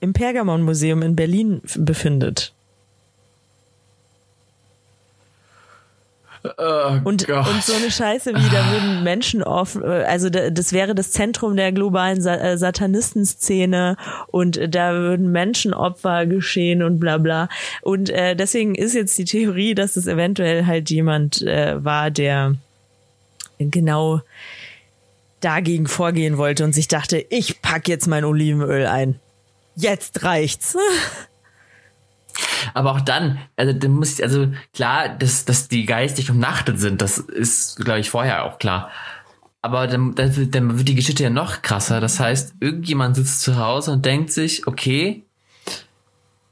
im Pergamon-Museum in Berlin befindet. Oh und, und so eine Scheiße wie, da würden Menschen offen, also das wäre das Zentrum der globalen äh, Satanistenszene und da würden Menschenopfer geschehen und bla bla. Und äh, deswegen ist jetzt die Theorie, dass es eventuell halt jemand äh, war, der genau dagegen vorgehen wollte und sich dachte, ich pack jetzt mein Olivenöl ein. Jetzt reicht's. Aber auch dann, also dann muss ich, also klar, dass, dass die geistig umnachtet sind, das ist, glaube ich, vorher auch klar. Aber dann, dann, dann wird die Geschichte ja noch krasser. Das heißt, irgendjemand sitzt zu Hause und denkt sich, okay,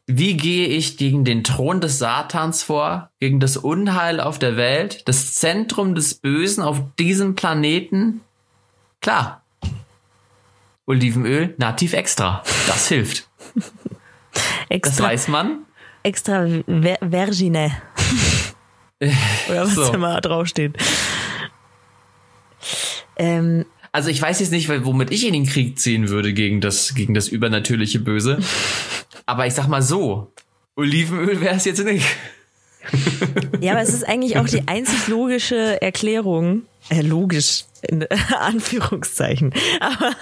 wie gehe ich gegen den Thron des Satans vor, gegen das Unheil auf der Welt, das Zentrum des Bösen auf diesem Planeten? Klar. Olivenöl, nativ extra. Das hilft. extra. Das weiß man extra Ver Vergine. Oder was so. immer draufsteht. Ähm, also ich weiß jetzt nicht, womit ich in den Krieg ziehen würde gegen das, gegen das übernatürliche Böse. Aber ich sag mal so, Olivenöl wäre es jetzt nicht. ja, aber es ist eigentlich auch die einzig logische Erklärung, äh, logisch, in Anführungszeichen. Aber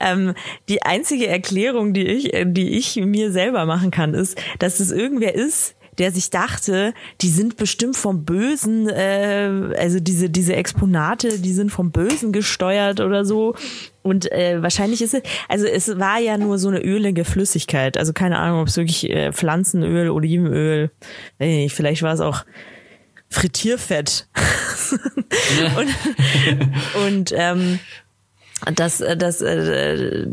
ähm, die einzige Erklärung, die ich, die ich mir selber machen kann, ist, dass es irgendwer ist, der sich dachte, die sind bestimmt vom Bösen, äh, also diese, diese Exponate, die sind vom Bösen gesteuert oder so. Und äh, wahrscheinlich ist es, also es war ja nur so eine ölige Flüssigkeit. Also keine Ahnung, ob es wirklich äh, Pflanzenöl, Olivenöl, nee, vielleicht war es auch Frittierfett. und und ähm, das, das, äh,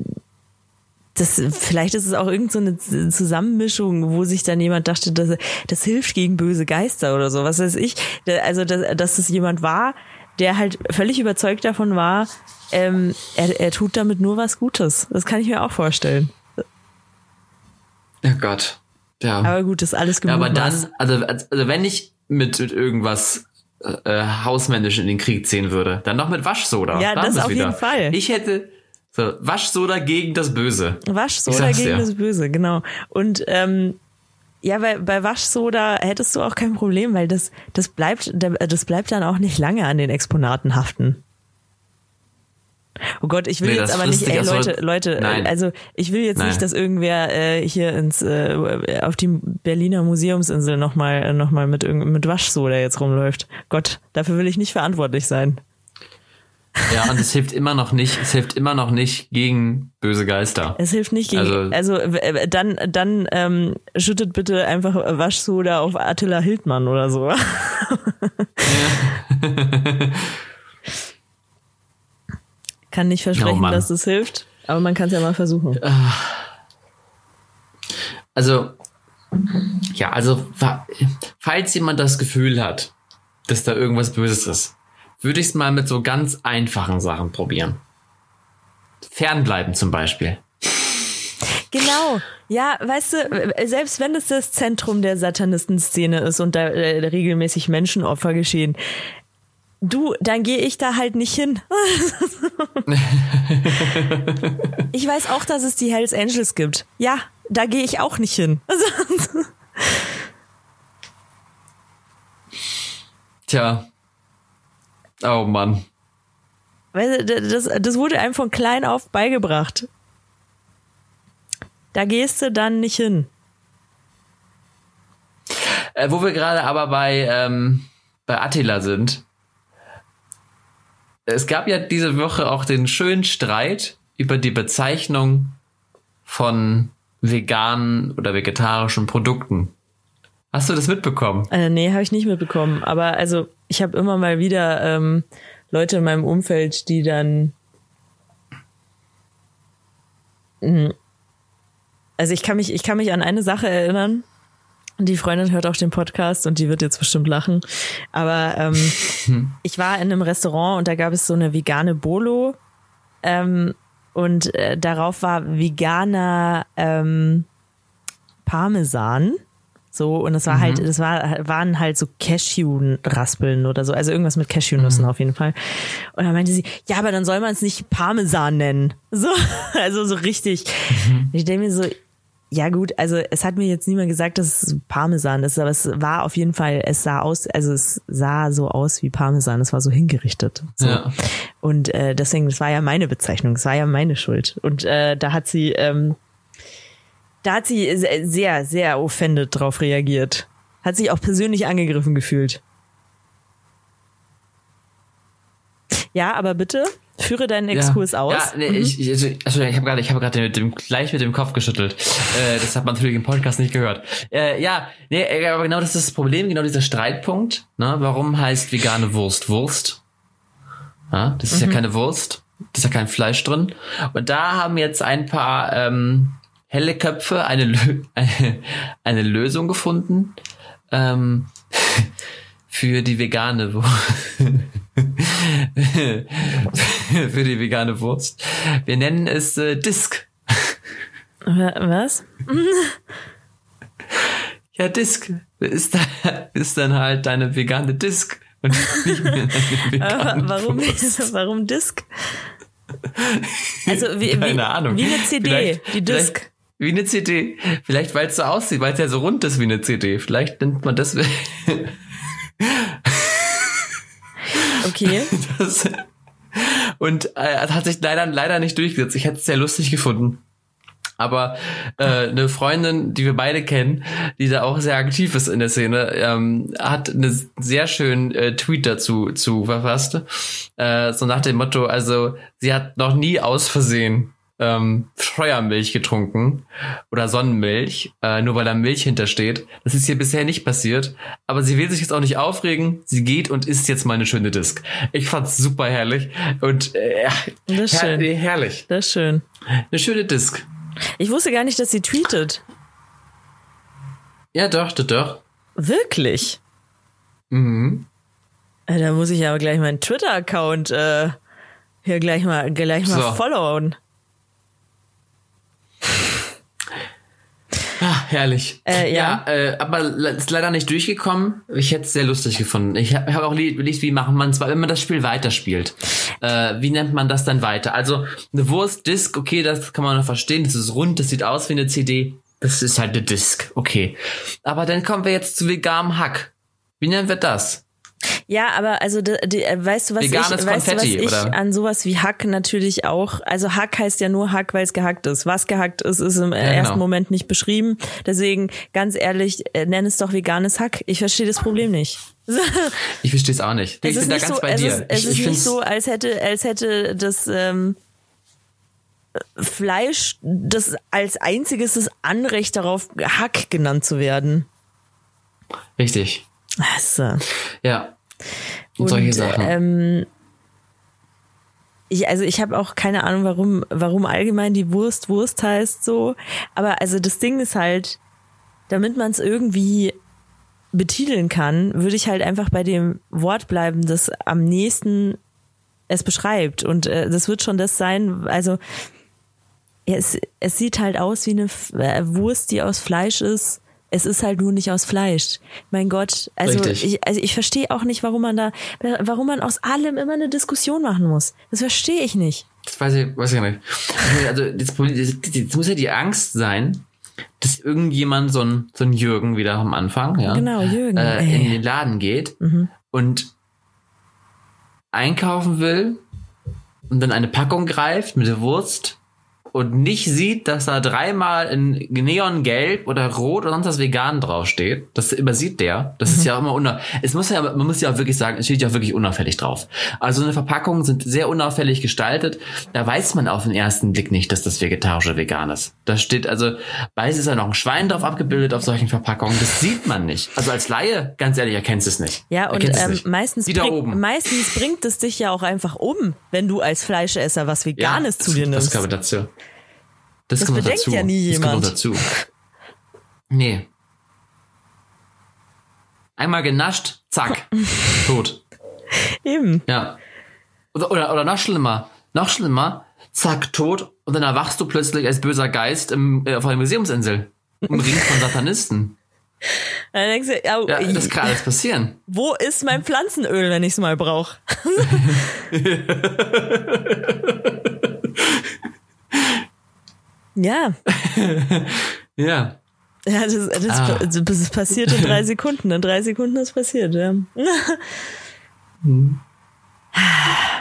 das, vielleicht ist es auch irgendeine so Zusammenmischung, wo sich dann jemand dachte, das, das hilft gegen böse Geister oder so, was weiß ich. Also, dass, dass es jemand war, der halt völlig überzeugt davon war, ähm, er, er tut damit nur was Gutes. Das kann ich mir auch vorstellen. Ja Gott. Ja. Aber gut, das ist alles genug. Ja, aber dann, also, also wenn ich mit, mit irgendwas äh, hausmännisch in den Krieg ziehen würde, dann noch mit Waschsoda. Ja, das auf wieder. jeden Fall. Ich hätte, so, Waschsoda gegen das Böse. Waschsoda gegen ja. das Böse, genau. Und ähm, ja, weil bei Waschsoda hättest du auch kein Problem, weil das, das bleibt, das bleibt dann auch nicht lange an den Exponaten haften. Oh Gott, ich will nee, jetzt aber nicht, ey Leute, Leute, Nein. also ich will jetzt Nein. nicht, dass irgendwer äh, hier ins äh, auf die Berliner Museumsinsel nochmal noch mal mit, mit Waschsoda jetzt rumläuft. Gott, dafür will ich nicht verantwortlich sein. Ja, und es hilft immer noch nicht, es hilft immer noch nicht gegen böse Geister. Es hilft nicht gegen, also, also äh, dann, dann ähm, schüttet bitte einfach Waschsoda auf Attila Hildmann oder so. Ja. kann nicht versprechen, oh dass es hilft, aber man kann es ja mal versuchen. Also, ja, also, falls jemand das Gefühl hat, dass da irgendwas Böses ist, würde ich es mal mit so ganz einfachen Sachen probieren. Fernbleiben zum Beispiel. Genau. Ja, weißt du, selbst wenn es das Zentrum der Satanistenszene ist und da äh, regelmäßig Menschenopfer geschehen, du, dann gehe ich da halt nicht hin. ich weiß auch, dass es die Hells Angels gibt. Ja, da gehe ich auch nicht hin. Tja, Oh Mann. Weil das, das wurde einem von klein auf beigebracht. Da gehst du dann nicht hin. Äh, wo wir gerade aber bei, ähm, bei Attila sind. Es gab ja diese Woche auch den schönen Streit über die Bezeichnung von veganen oder vegetarischen Produkten. Hast du das mitbekommen? Äh, nee, habe ich nicht mitbekommen. Aber also ich habe immer mal wieder ähm, Leute in meinem Umfeld, die dann hm, also ich kann mich, ich kann mich an eine Sache erinnern. Die Freundin hört auch den Podcast und die wird jetzt bestimmt lachen. Aber ähm, ich war in einem Restaurant und da gab es so eine vegane Bolo. Ähm, und äh, darauf war veganer ähm, Parmesan. So, und es war halt, mhm. halt, das war, waren halt so Cashew-Raspeln oder so, also irgendwas mit Cashewnüssen mhm. auf jeden Fall. Und dann meinte sie, ja, aber dann soll man es nicht Parmesan nennen. So, also so richtig. Mhm. Ich denke mir so, Ja gut, also es hat mir jetzt niemand gesagt, dass es Parmesan ist, aber es war auf jeden Fall, es sah aus, also es sah so aus wie Parmesan, es war so hingerichtet. So. Ja. Und äh, deswegen, das war ja meine Bezeichnung, es war ja meine Schuld. Und äh, da hat sie, ähm, da hat sie sehr, sehr offended drauf reagiert. Hat sich auch persönlich angegriffen gefühlt. Ja, aber bitte führe deinen Exkurs ja. aus. Ja, nee, Mhm. ich, ich, also, also ich habe gerade, ich habe gerade mit dem gleich mit dem Kopf geschüttelt. Äh, das hat man natürlich im Podcast nicht gehört. Äh, ja, nee, äh, aber genau das ist das Problem, genau dieser Streitpunkt. Ne? Warum heißt vegane Wurst Wurst? Ja, das ist Mhm. ja keine Wurst, das ist ja kein Fleisch drin. Und da haben jetzt ein paar ähm, helle Köpfe eine, Lö eine, eine Lösung gefunden ähm, für die vegane Wurst. für die vegane Wurst. Wir nennen es äh, Disk. Wa- Was? Ja, Disk ist, da, ist dann halt deine vegane Disk. Und nicht mehr deine warum, Wurst. warum Disk? Also wie, Keine wie, Ahnung. wie eine CD, Vielleicht- die Disk. Wie eine CD. Vielleicht, weil es so aussieht, weil es ja so rund ist wie eine CD. Vielleicht nennt man das. Okay. das und äh, hat sich leider, leider nicht durchgesetzt. Ich hätte es sehr lustig gefunden. Aber äh, eine Freundin, die wir beide kennen, die da auch sehr aktiv ist in der Szene, ähm, hat einen sehr schönen äh, Tweet dazu zu verfasst. Äh, so nach dem Motto, also sie hat noch nie aus Versehen ähm, Scheuermilch getrunken oder Sonnenmilch, äh, nur weil da Milch hintersteht. Das ist hier bisher nicht passiert. Aber sie will sich jetzt auch nicht aufregen. Sie geht und isst jetzt mal eine schöne Disk. Ich fand's super herrlich und äh, Das ist her schön. herrlich. Das ist schön. Eine schöne Disk. Ich wusste gar nicht, dass sie tweetet. Ja, doch, doch, doch. Wirklich? Mhm. Äh, Da muss ich aber gleich meinen Twitter-Account äh, hier gleich mal, gleich mal So. followen. Ah, herrlich. Äh, ja. äh, aber ist leider nicht durchgekommen. Ich hätte es sehr lustig gefunden. Ich habe hab auch überlegt, wie macht man zwar, wenn man das Spiel weiterspielt. Äh, wie nennt man das dann weiter? Also eine Wurst, Disk, okay, das kann man noch verstehen. Das ist rund, das sieht aus wie eine CD. Das ist halt eine Disk, okay. Aber dann kommen wir jetzt zu veganem Hack. Wie nennen wir das? Ja, aber also die, die, äh, weißt du, was Veganes ich, weißt du, was ich oder? an sowas wie Hack natürlich auch, also Hack heißt ja nur Hack, weil es gehackt ist. Was gehackt ist, ist im ersten genau. Moment nicht beschrieben. Deswegen, ganz ehrlich, äh, nenn es doch veganes Hack. Ich verstehe das Problem nicht. Ich verstehe es auch nicht. Ich es ist bin da nicht ganz so, bei es dir. ist, es ich ist ich nicht so, als hätte, als hätte das ähm, Fleisch das als einziges das Anrecht darauf, Hack genannt zu werden. Richtig. Also, Ja. Und, solche Sachen. Ähm, ich, also ich habe auch keine Ahnung, warum, warum allgemein die Wurst Wurst heißt so. Aber also das Ding ist halt, damit man es irgendwie betiteln kann, würde ich halt einfach bei dem Wort bleiben, das am nächsten es beschreibt. Und äh, das wird schon das sein, also ja, es, es sieht halt aus wie eine äh, Wurst, die aus Fleisch ist. Es ist halt nur nicht aus Fleisch. Mein Gott, also Richtig. ich, also ich verstehe auch nicht, warum man da, warum man aus allem immer eine Diskussion machen muss. Das verstehe ich nicht. Das weiß ich, weiß ich nicht. Also, das, das muss ja die Angst sein, dass irgendjemand, so ein, so ein Jürgen wieder am Anfang, ja, Genau, Jürgen, äh. Mhm. in den Laden geht und einkaufen will und dann eine Packung greift mit der Wurst und nicht sieht, dass da dreimal in Neongelb oder Rot oder sonst was vegan draufsteht. Das übersieht der. Das Mhm. ist ja auch immer unau Es muss ja, man muss ja auch wirklich sagen, es steht ja auch wirklich unauffällig drauf. Also eine Verpackung sind sehr unauffällig gestaltet. Da weiß man auf den ersten Blick nicht, dass das vegetarisch oder vegan ist. Da steht also, weiß ist ja noch ein Schwein drauf abgebildet auf solchen Verpackungen. Das sieht man nicht. Also als Laie, ganz ehrlich, erkennst du es nicht. Ja, und ähm, meistens, bring, meistens bringt es dich ja auch einfach um, wenn du als Fleischesser was Veganes das, zu dir nimmst. Das kommt dazu. Das, Das kommt dazu. ja nie Das kommt jemand. noch dazu. Nee. Einmal genascht, zack, tot. Eben. Ja. Oder, oder, oder noch schlimmer, noch schlimmer, zack, tot und dann erwachst du plötzlich als böser Geist im, äh, auf einer Museumsinsel. Im Ring von Satanisten. Dann denkst du, ja, Ja, das kann alles passieren. wo ist mein Pflanzenöl, wenn ich es mal brauche? Ja, Ja. Ja, das, das, Ah. das passiert in drei Sekunden. In drei Sekunden ist passiert, ja.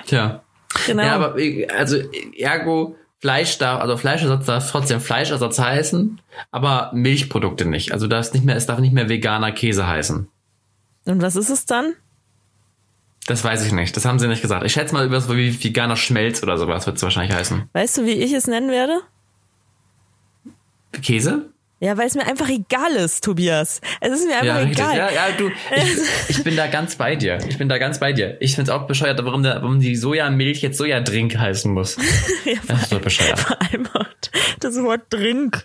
Tja. Genau. Ja, aber also ergo Fleisch darf, also Fleischersatz darf trotzdem Fleischersatz heißen, aber Milchprodukte nicht. Also darf es nicht mehr, es darf nicht mehr veganer Käse heißen. Und was ist es dann? Das weiß ich nicht. Das haben sie nicht gesagt. Ich schätze mal über so wie veganer Schmelz oder sowas wird es wahrscheinlich heißen. Weißt du, wie ich es nennen werde? Käse? Ja, weil es mir einfach egal ist, Tobias. Es ist mir einfach Ja, egal. Ja, ja, du, ich, ich bin da ganz bei dir. Ich bin da ganz bei dir. Ich find's auch bescheuert, warum, der, warum die Sojamilch jetzt Sojadrink heißen muss. Ja, Das ist so bescheuert. Vor allem das Wort Drink.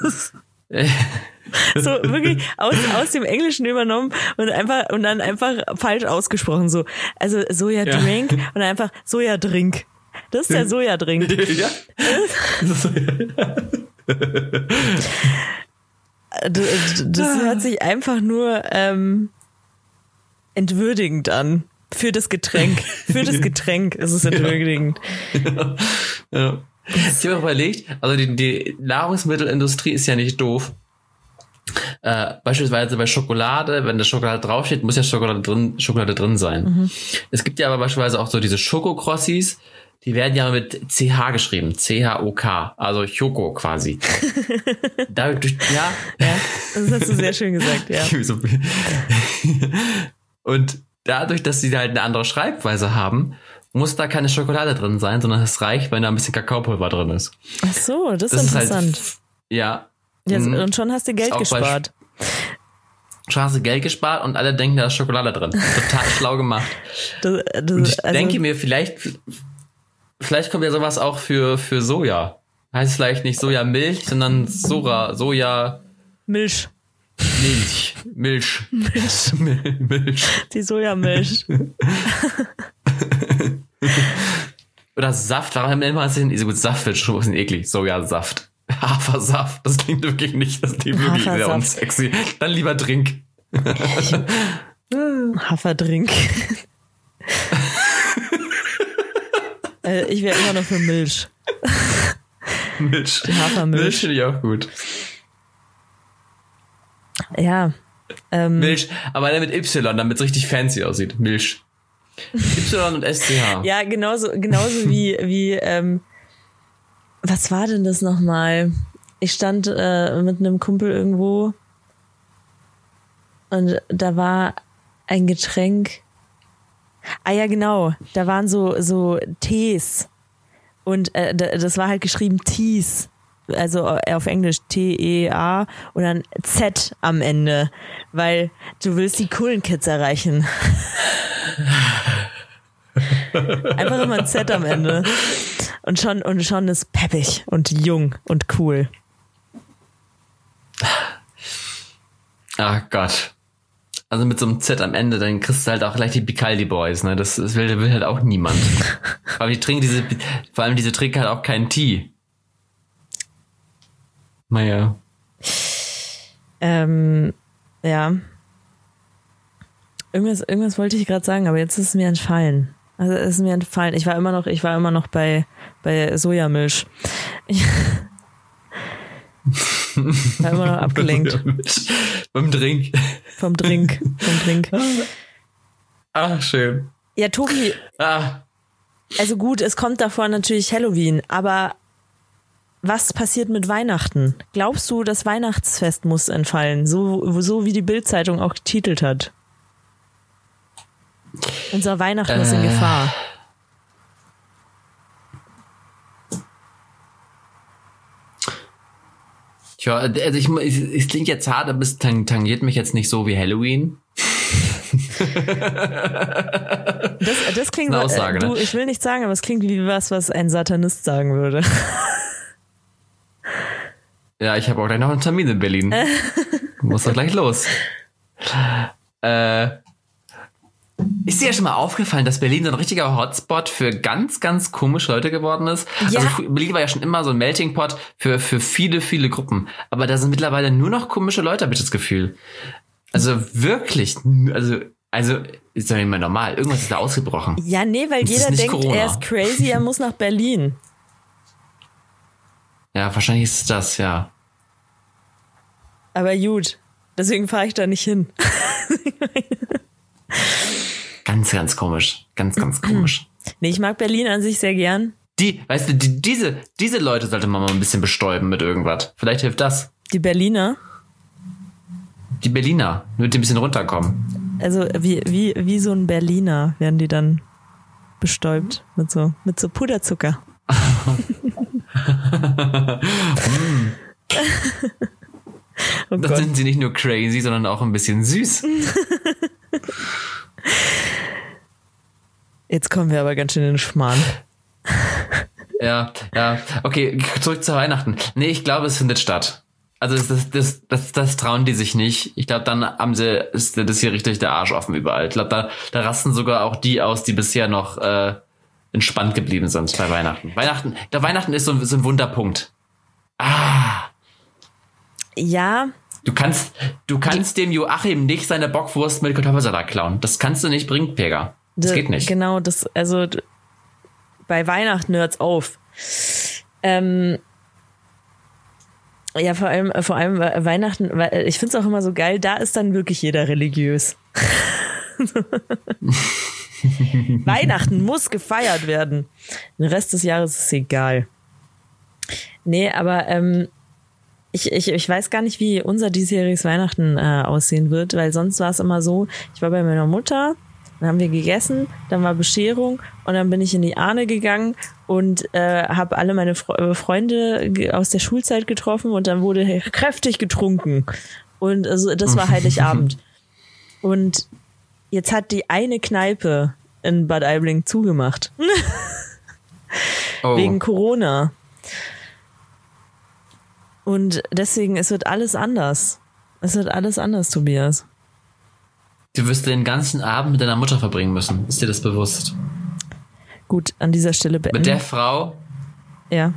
so wirklich aus, aus dem Englischen übernommen und einfach und dann einfach falsch ausgesprochen so. Also Sojadrink und dann einfach Sojadrink. Das ist der Sojadrink. ja? Das, das hört sich einfach nur ähm, entwürdigend an. Für das Getränk. Für das Getränk ist es entwürdigend. Ja. Ich habe mir überlegt, also die, die Nahrungsmittelindustrie ist ja nicht doof. Äh, beispielsweise bei Schokolade, wenn da Schokolade draufsteht, muss ja Schokolade drin, Schokolade drin sein. Es gibt ja aber beispielsweise auch so diese Schokokrossis, die werden ja mit CH geschrieben, C-H-O-K, also Choko quasi. Dadurch, ja, Ja, das hast du sehr schön gesagt, ja. Und dadurch, dass sie halt eine andere Schreibweise haben, muss da keine Schokolade drin sein, sondern es reicht, wenn da ein bisschen Kakaopulver drin ist. Ach so, das ist Das ist halt, interessant. ja. ja, Mhm. und schon hast du Geld gespart. Schon hast du Geld gespart und alle denken, da ist Schokolade drin. Total schlau gemacht. Das, das, Und ich also, denke mir, vielleicht, vielleicht kommt ja sowas auch für, für Soja. Heißt vielleicht nicht Sojamilch, sondern Sora, Soja, Milch. Milch, Milch, Milch. Mil- Milch. Die Sojamilch. Oder Saft, warum nennt man das denn? Gut, Saft wird schon ein bisschen eklig. Sojasaft. Hafersaft, das klingt wirklich nicht, das klingt wirklich sehr Hafersaft. unsexy. Dann lieber Trink. Haferdrink. Äh, ich wäre immer noch für Milch. Milch. Hafermilch. Milch finde ich auch gut. Ja. Ähm, Milch, aber dann mit Y, damit es richtig fancy aussieht. Milch. Y und SCH. Ja, genauso, genauso wie, wie, ähm, was war denn das nochmal? Ich stand äh, mit einem Kumpel irgendwo und da war ein Getränk. Ah ja, genau. Da waren so, so Tees. Und äh, da- das war halt geschrieben Tees. Also äh, auf Englisch T-E-A und dann Z am Ende. Weil du willst die coolen Kids erreichen. Einfach immer ein Z am Ende. Und schon, und schon ist peppig und jung und cool. Ach Gott. Also mit so einem Z am Ende, dann kriegst du halt auch gleich die Picaldi Boys, ne? Das, das will, will halt auch niemand. Aber die trinken diese, vor allem diese trinken halt auch keinen Tee. Naja. Ähm, ja. Irgendwas, irgendwas wollte ich gerade sagen, aber jetzt ist es mir entfallen. Also es ist mir entfallen. Ich war immer noch, ich war immer noch bei, bei Sojamilch. Ich war immer noch abgelenkt Beim Drink. Vom Drink. Vom Drink. Ach, schön. Ja, Tobi, Ah, also gut, es kommt davor natürlich Halloween, aber was passiert mit Weihnachten? Glaubst du, das Weihnachtsfest muss entfallen, so, so wie die Bildzeitung auch getitelt hat? Unser Weihnachten ist in Äh. Gefahr. Tja, also ich, es, es klingt jetzt hart, aber es tang- tangiert mich jetzt nicht so wie Halloween. Das, das klingt, Eine Aussage, äh, du, ne? ich will nicht sagen, aber es klingt wie was, was ein Satanist sagen würde. Ja, ich habe auch gleich noch einen Termin in Berlin. Muss doch gleich los. Äh, ist dir ja schon mal aufgefallen, dass Berlin so ein richtiger Hotspot für ganz, ganz komische Leute geworden ist? Ja. Also Berlin war ja schon immer so ein Melting Pot für, für viele, viele Gruppen. Aber da sind mittlerweile nur noch komische Leute, habe ich das Gefühl. Also wirklich, also, also ist doch nicht mehr normal. Irgendwas ist da ausgebrochen. Ja, nee, weil Das jeder denkt, Corona. er ist crazy, er muss nach Berlin. Ja, wahrscheinlich ist es das, ja. Aber gut, deswegen fahre ich da nicht hin. ganz, ganz komisch. Ganz, ganz komisch. Nee, ich mag Berlin an sich sehr gern. Die, weißt du, die, diese, diese Leute sollte man mal ein bisschen bestäuben mit irgendwas. Vielleicht hilft das. Die Berliner? Die Berliner, nur die ein bisschen runterkommen. Also wie, wie, wie so ein Berliner werden die dann bestäubt mit so, mit so Puderzucker. oh Dann sind sie nicht nur crazy, sondern auch ein bisschen süß. Jetzt kommen wir aber ganz schön in den Schmarrn. ja, ja. Okay, zurück zu Weihnachten. Nee, ich glaube, es findet statt. Also das, das, das, das, trauen die sich nicht. Ich glaube, dann haben sie, ist das hier richtig der Arsch offen überall. Ich glaube, da, da rasten sogar auch die aus, die bisher noch äh, entspannt geblieben sind bei Weihnachten. Weihnachten, der Weihnachten ist so, ein, so ein Wunderpunkt. Ah. Ja. Du kannst, du kannst dem Joachim nicht seine Bockwurst mit Kartoffelsalat klauen. Das kannst du nicht bringen, Pega. Das geht nicht. Genau, das, also bei Weihnachten hört's auf. Ähm, ja, vor allem, vor allem Weihnachten, ich finde es auch immer so geil, da ist dann wirklich jeder religiös. Weihnachten muss gefeiert werden. Den Rest des Jahres ist egal. Nee, aber ähm, ich, ich, ich weiß gar nicht, wie unser diesjähriges Weihnachten äh, aussehen wird, weil sonst war es immer so, ich war bei meiner Mutter, dann haben wir gegessen, dann war Bescherung und dann bin ich in die Ahne gegangen und äh, habe alle meine Fre Freunde aus der Schulzeit getroffen und dann wurde kräftig getrunken. Und also das war Heiligabend. Und jetzt hat die eine Kneipe in Bad Aibling zugemacht. oh. Wegen Corona. Und deswegen, es wird alles anders. Es wird alles anders, Tobias. Du wirst den ganzen Abend mit deiner Mutter verbringen müssen. Ist dir das bewusst? Gut, an dieser Stelle beenden. Mit der Frau? Ja.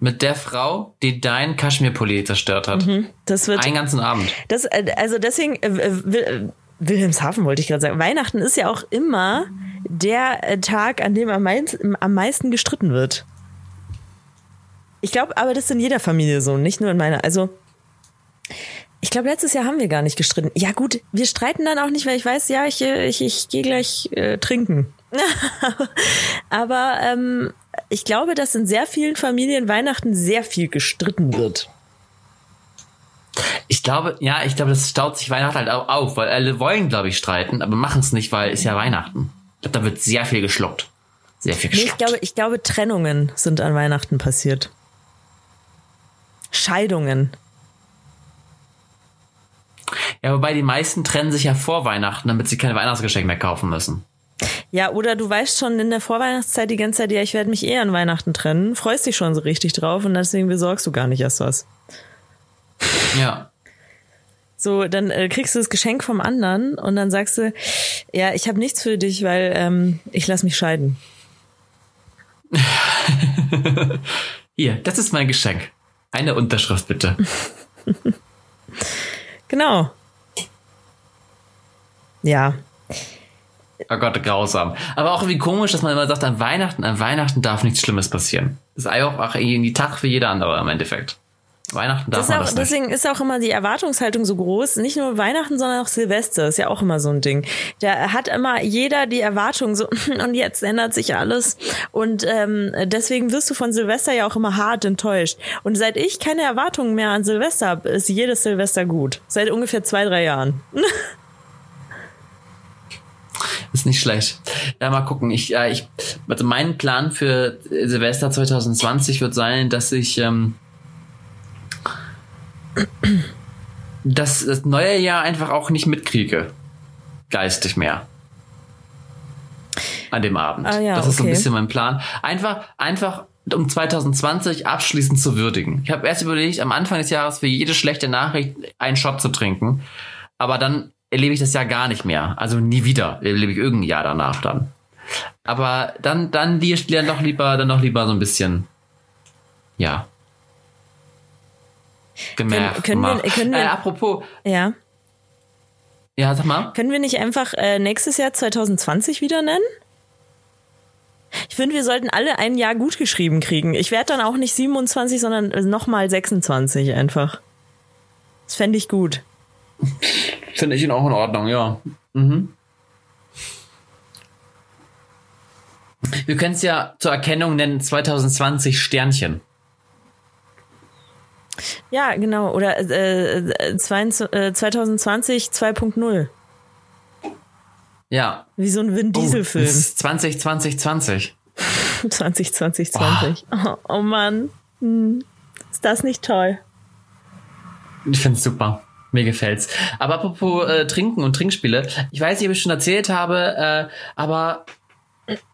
Mit der Frau, die dein Kaschmirpulli zerstört hat. Mhm, das wird. Einen ganzen Abend. Das, äh, also deswegen, äh, äh, Wilhelmshaven wollte ich gerade sagen. Weihnachten ist ja auch immer der Tag, an dem am meisten, am meisten gestritten wird. Ich glaube, aber das ist in jeder Familie so, nicht nur in meiner. Also, ich glaube, letztes Jahr haben wir gar nicht gestritten. Ja, gut, wir streiten dann auch nicht, weil ich weiß, ja, ich, ich, ich gehe gleich äh, trinken. Aber ähm, ich glaube, dass in sehr vielen Familien Weihnachten sehr viel gestritten wird. Ich glaube, ja, ich glaube, das staut sich Weihnachten halt auch auf, weil alle wollen, glaube ich, streiten, aber machen es nicht, weil es ja Weihnachten. Ich glaube, da wird sehr viel geschluckt. Sehr viel geschluckt. Nee, ich glaube, ich glaube, Trennungen sind an Weihnachten passiert. Scheidungen. Ja, wobei die meisten trennen sich ja vor Weihnachten, damit sie keine Weihnachtsgeschenke mehr kaufen müssen. Ja, oder du weißt schon in der Vorweihnachtszeit die ganze Zeit, ja, ich werde mich eher an Weihnachten trennen, freust dich schon so richtig drauf und deswegen besorgst du gar nicht erst was. Ja. So, dann äh, kriegst du das Geschenk vom anderen und dann sagst du, ja, ich habe nichts für dich, weil ähm, ich lass mich scheiden. Hier, das ist mein Geschenk. Eine Unterschrift bitte. genau. Ja. Oh Gott, grausam. Aber auch irgendwie komisch, dass man immer sagt, an Weihnachten, an Weihnachten darf nichts Schlimmes passieren. Das ist auch irgendwie Tag für jeder andere im Endeffekt. Weihnachten darf das man auch, das nicht. Deswegen ist auch immer die Erwartungshaltung so groß. Nicht nur Weihnachten, sondern auch Silvester ist ja auch immer so ein Ding. Da hat immer jeder die Erwartung so, und jetzt ändert sich alles. Und ähm, deswegen wirst du von Silvester ja auch immer hart enttäuscht. Und seit ich keine Erwartungen mehr an Silvester habe, ist jedes Silvester gut. Seit ungefähr zwei, drei Jahren. Ist nicht schlecht. Ja, mal gucken. Ich, ja, ich, also mein Plan für Silvester 2020 wird sein, dass ich ähm, dass das neue Jahr einfach auch nicht mitkriege. Geistig mehr. An dem Abend. Ah, ja, das ist okay. so ein bisschen mein Plan. Einfach, einfach um 2020 abschließend zu würdigen. Ich habe erst überlegt, am Anfang des Jahres für jede schlechte Nachricht einen Shot zu trinken. Aber dann erlebe ich das Jahr gar nicht mehr. Also nie wieder erlebe ich irgendein Jahr danach dann. Aber dann, dann die dann doch lieber, dann noch lieber so ein bisschen, ja, gemerkt. Können, können wir, können wir, äh, apropos. Ja. Ja, sag mal. Können wir nicht einfach äh, nächstes Jahr 2020 wieder nennen? Ich finde, wir sollten alle ein Jahr gut geschrieben kriegen. Ich werde dann auch nicht 27, sondern nochmal 26 einfach. Das fände ich gut. Finde ich ihn auch in Ordnung, ja. Mhm. Wir können es ja zur Erkennung nennen 2020 Sternchen. Ja, genau. Oder äh, äh, 2020 2.0. Ja. Wie so ein Vin Diesel-Film. Oh, 2020 20. 2020 20. Oh, oh Mann. Hm. Ist das nicht toll? Ich finde es super. Mir gefällt's. Aber apropos äh, Trinken und Trinkspiele, ich weiß nicht, ob ich schon erzählt habe, äh, aber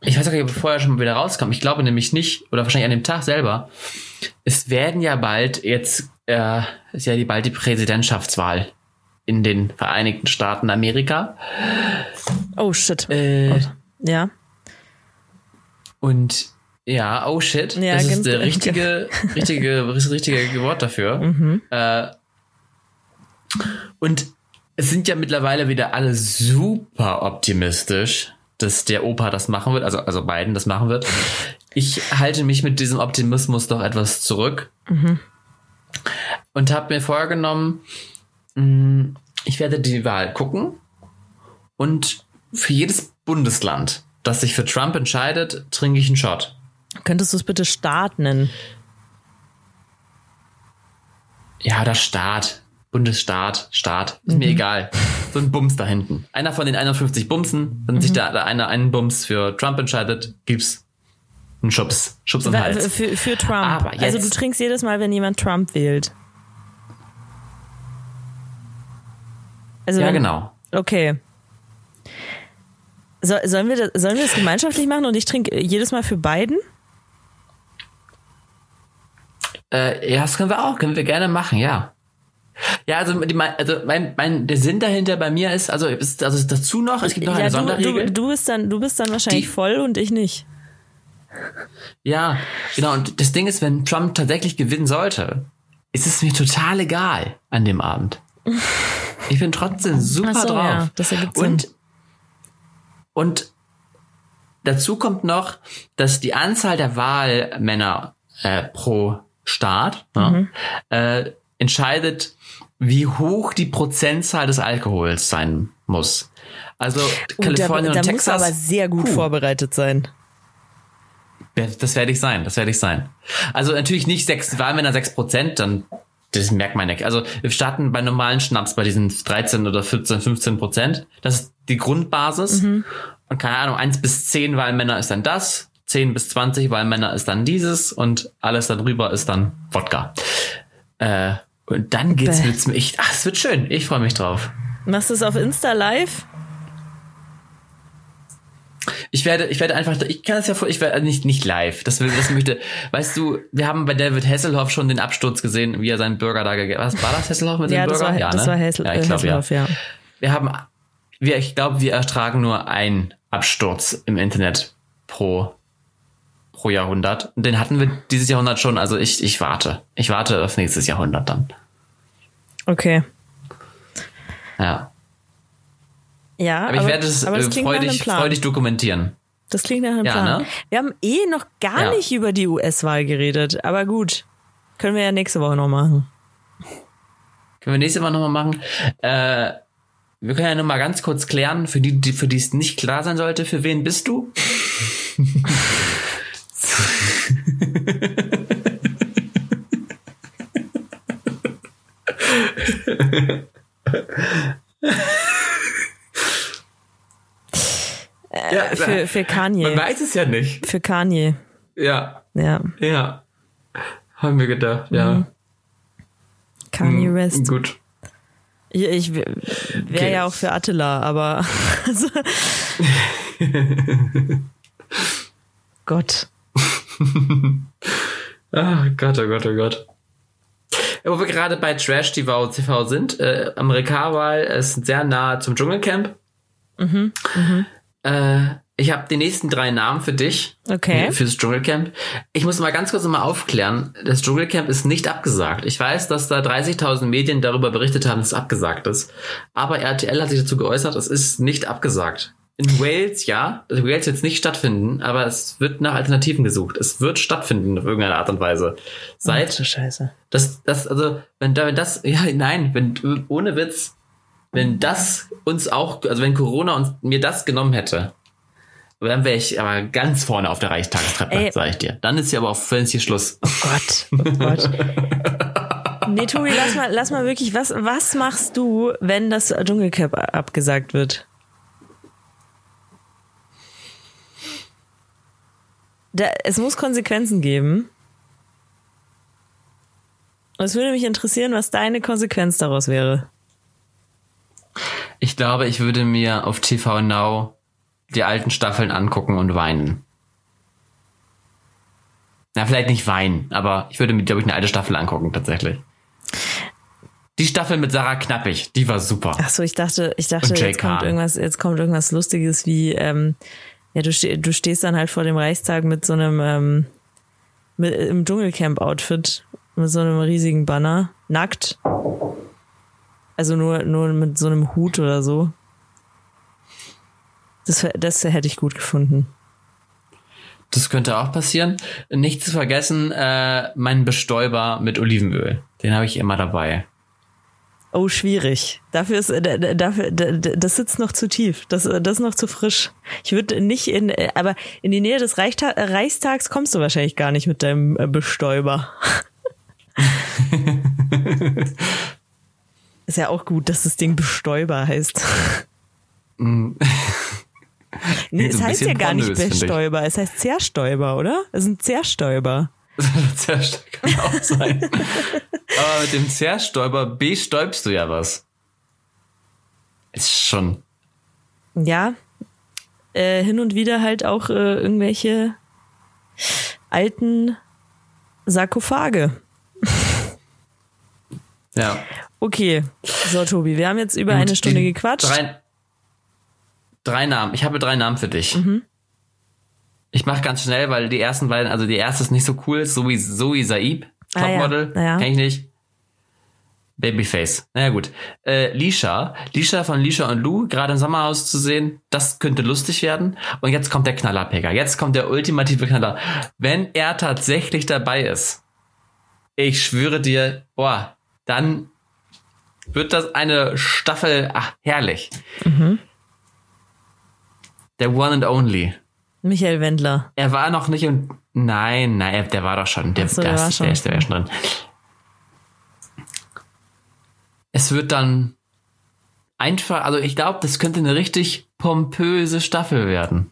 ich weiß nicht, ob ich vorher schon mal wieder rauskam. Ich glaube nämlich nicht, oder wahrscheinlich an dem Tag selber. Es werden ja bald jetzt, äh, ist ja die bald die Präsidentschaftswahl in den Vereinigten Staaten Amerika. Oh shit. Äh, ja. Und ja, oh shit. Ja, das ist der richtige, richtige, richtige Wort dafür. Mhm. Äh, und es sind ja mittlerweile wieder alle super optimistisch, dass der Opa das machen wird, also, also Biden das machen wird. Ich halte mich mit diesem Optimismus doch etwas zurück. Und habe mir vorgenommen, mh, ich werde die Wahl gucken und für jedes Bundesland, das sich für Trump entscheidet, trinke ich einen Shot. Könntest du es bitte Staat nennen? Ja, oder Staat. Bundesstaat, Staat. Ist mir egal. So ein Bums da hinten. Einer von den 51 Bumsen, wenn sich da, einer einen Bums für Trump entscheidet, gibt's einen Schubs. Schubs Wa- Hals. Für, für Trump. Aber also du trinkst jedes Mal, wenn jemand Trump wählt. Also Ja, wenn, genau. Okay. So, sollen, wir das, sollen wir das gemeinschaftlich machen und ich trinke jedes Mal für beiden? Äh, ja, das können wir auch, können wir gerne machen, ja. Ja, also, die, also mein, mein, der Sinn dahinter bei mir ist, also, ist, also dazu noch, es gibt noch eine ja, du, Sonderregel. du, du, bist dann, du bist dann wahrscheinlich Die- voll und ich nicht. Ja, genau. Und das Ding ist, wenn Trump tatsächlich gewinnen sollte, ist es mir total egal an dem Abend. Ich bin trotzdem super so, drauf. ja, das ergibt und, Sinn. und dazu kommt noch, dass die Anzahl der Wahlmänner äh, pro Staat Mhm. ne, äh, entscheidet, wie hoch die Prozentzahl des Alkohols sein muss. Also Uh, Kalifornien da, und da muss Texas. aber sehr gut puh. vorbereitet sein. Das werde ich sein, das werde ich sein. Also natürlich nicht sechs Wahlmänner, sechs Prozent, dann das merkt man nicht. Also wir starten bei normalen Schnaps bei diesen 13 oder 14, 15 Prozent. Das ist die Grundbasis. Und keine Ahnung, eins bis zehn Wahlmänner ist dann das, 10 bis 20 Wahlmänner ist dann dieses und alles darüber ist dann Wodka. Äh, und dann geht's wird's mir echt, ach, es wird schön. Ich freue mich drauf. Machst du es auf Insta live? Ich werde, ich werde einfach, ich kann das ja vor, ich werde nicht, nicht live. Das will, das möchte, weißt du, wir haben bei David Hasselhoff schon den Absturz gesehen, wie er seinen Burger da gegessen Was war das Hasselhoff mit Ja, dem Burger? war, das ne? war Hessel, ja, ich glaube, ja. Hasselhoff, ja. Wir haben, wir, ich glaube, wir ertragen nur einen Absturz im Internet pro, pro Jahrhundert. Und den hatten wir dieses Jahrhundert schon. Also ich, ich warte. Ich warte auf nächstes Jahrhundert dann. Okay. Ja. Ja, Aber, ich werde es aber das äh, freudig, freudig dokumentieren. Das klingt nach einem Ja, Plan. ne? Wir haben eh noch gar Ja. nicht über die US-Wahl geredet, aber gut. Können wir ja nächste Woche noch machen. Können wir nächstes Mal nochmal machen. Äh, wir können ja nur mal ganz kurz klären, für die, die, für die es nicht klar sein sollte, für wen bist du? ja, Für, für man Kanye. weiß es ja nicht. Für Kanye. Ja, Ja. ja. Haben wir gedacht, ja. Kanye Hm, West. Gut. Ich, ich wäre Okay. ja auch für Attila, aber. Also, Gott. Ach Gott, oh Gott, oh Gott. Wo wir gerade bei Trash TV, TV sind, äh, Amerikawahl ist sehr nah zum Dschungelcamp. Mhm, Äh, ich habe die nächsten drei Namen für dich. Okay. Fürs Dschungelcamp. Ich muss mal ganz kurz noch mal aufklären. Das Dschungelcamp ist nicht abgesagt. Ich weiß, dass da 30.000 Medien darüber berichtet haben, dass es abgesagt ist. Aber RTL hat sich dazu geäußert, es ist nicht abgesagt. In Wales, ja. Also Wales wird es nicht stattfinden, aber es wird nach Alternativen gesucht. Es wird stattfinden auf irgendeine Art und Weise. Seit. Ach, Scheiße. Das, das, also, wenn da, wenn das, ja, nein, wenn, ohne Witz, wenn das uns auch, also wenn Corona uns, mir das genommen hätte, dann wäre ich aber ganz vorne auf der Reichstagstreppe, sag ich dir. Dann ist hier aber auch völlig hier Schluss. Oh Gott, oh Gott. nee, Tobi, lass mal, lass mal wirklich, was, was machst du, wenn das Dschungelcamp abgesagt wird? Da, es muss Konsequenzen geben. Und es würde mich interessieren, was deine Konsequenz daraus wäre. Ich glaube, ich würde mir auf TV Now die alten Staffeln angucken und weinen. Na, vielleicht nicht weinen, aber ich würde mir, glaube ich, eine alte Staffel angucken, tatsächlich. Die Staffel mit Sarah Knappig, die war super. Ach so, ich dachte, ich dachte, jetzt kommt irgendwas, jetzt kommt irgendwas Lustiges wie, ähm, ja, du, ste du stehst dann halt vor dem Reichstag mit so einem, ähm, mit, im Dschungelcamp-Outfit, mit so einem riesigen Banner, nackt. Also nur, nur mit so einem Hut oder so. Das, das hätte ich gut gefunden. Das könnte auch passieren. Nicht zu vergessen, äh, mein Bestäuber mit Olivenöl. Den habe ich immer dabei. Oh, schwierig. Dafür ist, äh, dafür, das sitzt noch zu tief. Das, das ist noch zu frisch. Ich würde nicht in, aber in die Nähe des Reichstag, Reichstags kommst du wahrscheinlich gar nicht mit deinem äh, Bestäuber. ist ja auch gut, dass das Ding Bestäuber heißt. Mm. Nee, es heißt ja gar nicht Bestäuber, es heißt Zerstäuber, oder? Es ist ein Zerstäuber. Zerstäuber kann auch sein. Aber mit dem Zerstäuber bestäubst du ja was. Ist schon. Ja. Äh, hin und wieder halt auch äh, irgendwelche alten Sarkophage. ja. Okay. So, Tobi, wir haben jetzt über Gut, eine Stunde gequatscht. Drei, drei Namen. Ich habe drei Namen für dich. Mhm. Ich mache ganz schnell, weil die ersten beiden, also die erste ist nicht so cool, Zoe, Zoe Saib, Topmodel, ah, ja. ja. kenn ich nicht. Babyface. Naja gut. Äh, Lisha. Lisha von Lisha und Lou, gerade im Sommerhaus zu sehen, das könnte lustig werden. Und jetzt kommt der Knallerpecker. Jetzt kommt der ultimative Knaller. Wenn er tatsächlich dabei ist, ich schwöre dir, boah, dann wird das eine Staffel, ach, herrlich. Mhm. Der One and Only. Michael Wendler. Er war noch nicht und nein, nein, der war doch schon. Der, so, der, der, war schon. der, ist, der war schon drin. Es wird dann einfach, also ich glaube, das könnte eine richtig pompöse Staffel werden.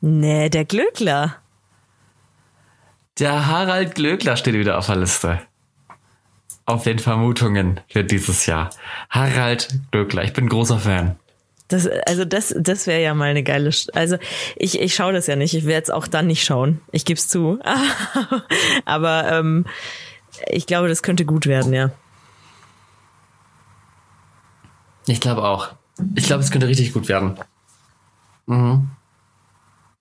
Nee, der Glöckler. Der Harald Glöckler steht wieder auf der Liste. Auf den Vermutungen für dieses Jahr. Harald Glöckler, ich bin großer Fan. Das, also das, das wäre ja mal eine geile. Also ich, ich schaue das ja nicht. Ich werde es auch dann nicht schauen. Ich gebe es zu. Aber ähm, ich glaube, das könnte gut werden, ja. Ich glaube auch. Ich glaube, es könnte richtig gut werden. Mhm.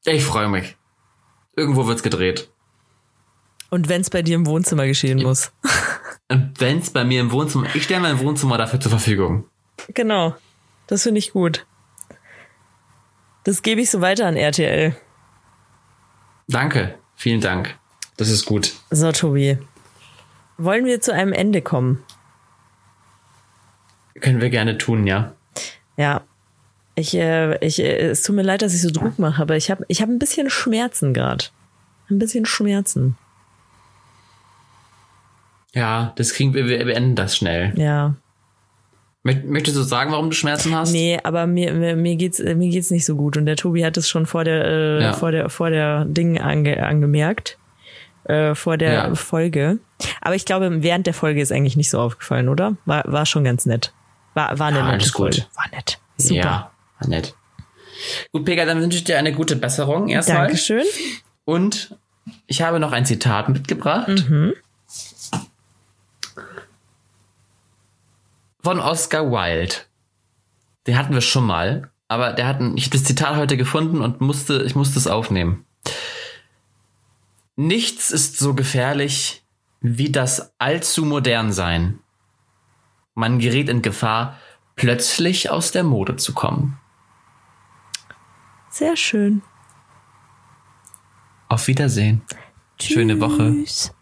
Ich freue mich. Irgendwo wird's gedreht. Und wenn es bei dir im Wohnzimmer geschehen ja. muss. wenn es bei mir im Wohnzimmer, ich stelle mein Wohnzimmer dafür zur Verfügung. Genau. Das finde ich gut. Das gebe ich so weiter an RTL. Danke. Vielen Dank. Das ist gut. So, Tobi. Wollen wir zu einem Ende kommen? Können wir gerne tun, ja. Ja. Ich, äh, ich, äh, es tut mir leid, dass ich so Druck mache, aber ich habe ich hab ein bisschen Schmerzen gerade. Ein bisschen Schmerzen. Ja, das kriegen wir, wir beenden das schnell. Ja. Möchtest du sagen, warum du Schmerzen hast? Nee, aber mir, mir, mir geht's mir geht's nicht so gut und der Tobi hat es schon vor der äh, ja. vor der vor der Ding ange, angemerkt äh, vor der ja. Folge. Aber ich glaube, während der Folge ist eigentlich nicht so aufgefallen, oder? War war schon ganz nett. War war eine ja, nette Folge. Gut. War nett. Super. Ja, war nett. Gut, Pega, dann wünsche ich dir eine gute Besserung erstmal. Dankeschön. Und ich habe noch ein Zitat mitgebracht. Mhm. Von Oscar Wilde. Den hatten wir schon mal, aber der hat ein, ich habe das Zitat heute gefunden und musste, ich musste es aufnehmen. Nichts ist so gefährlich wie das allzu modern sein. Man gerät in Gefahr, plötzlich aus der Mode zu kommen. Sehr schön. Auf Wiedersehen. Schöne Woche. Tschüss.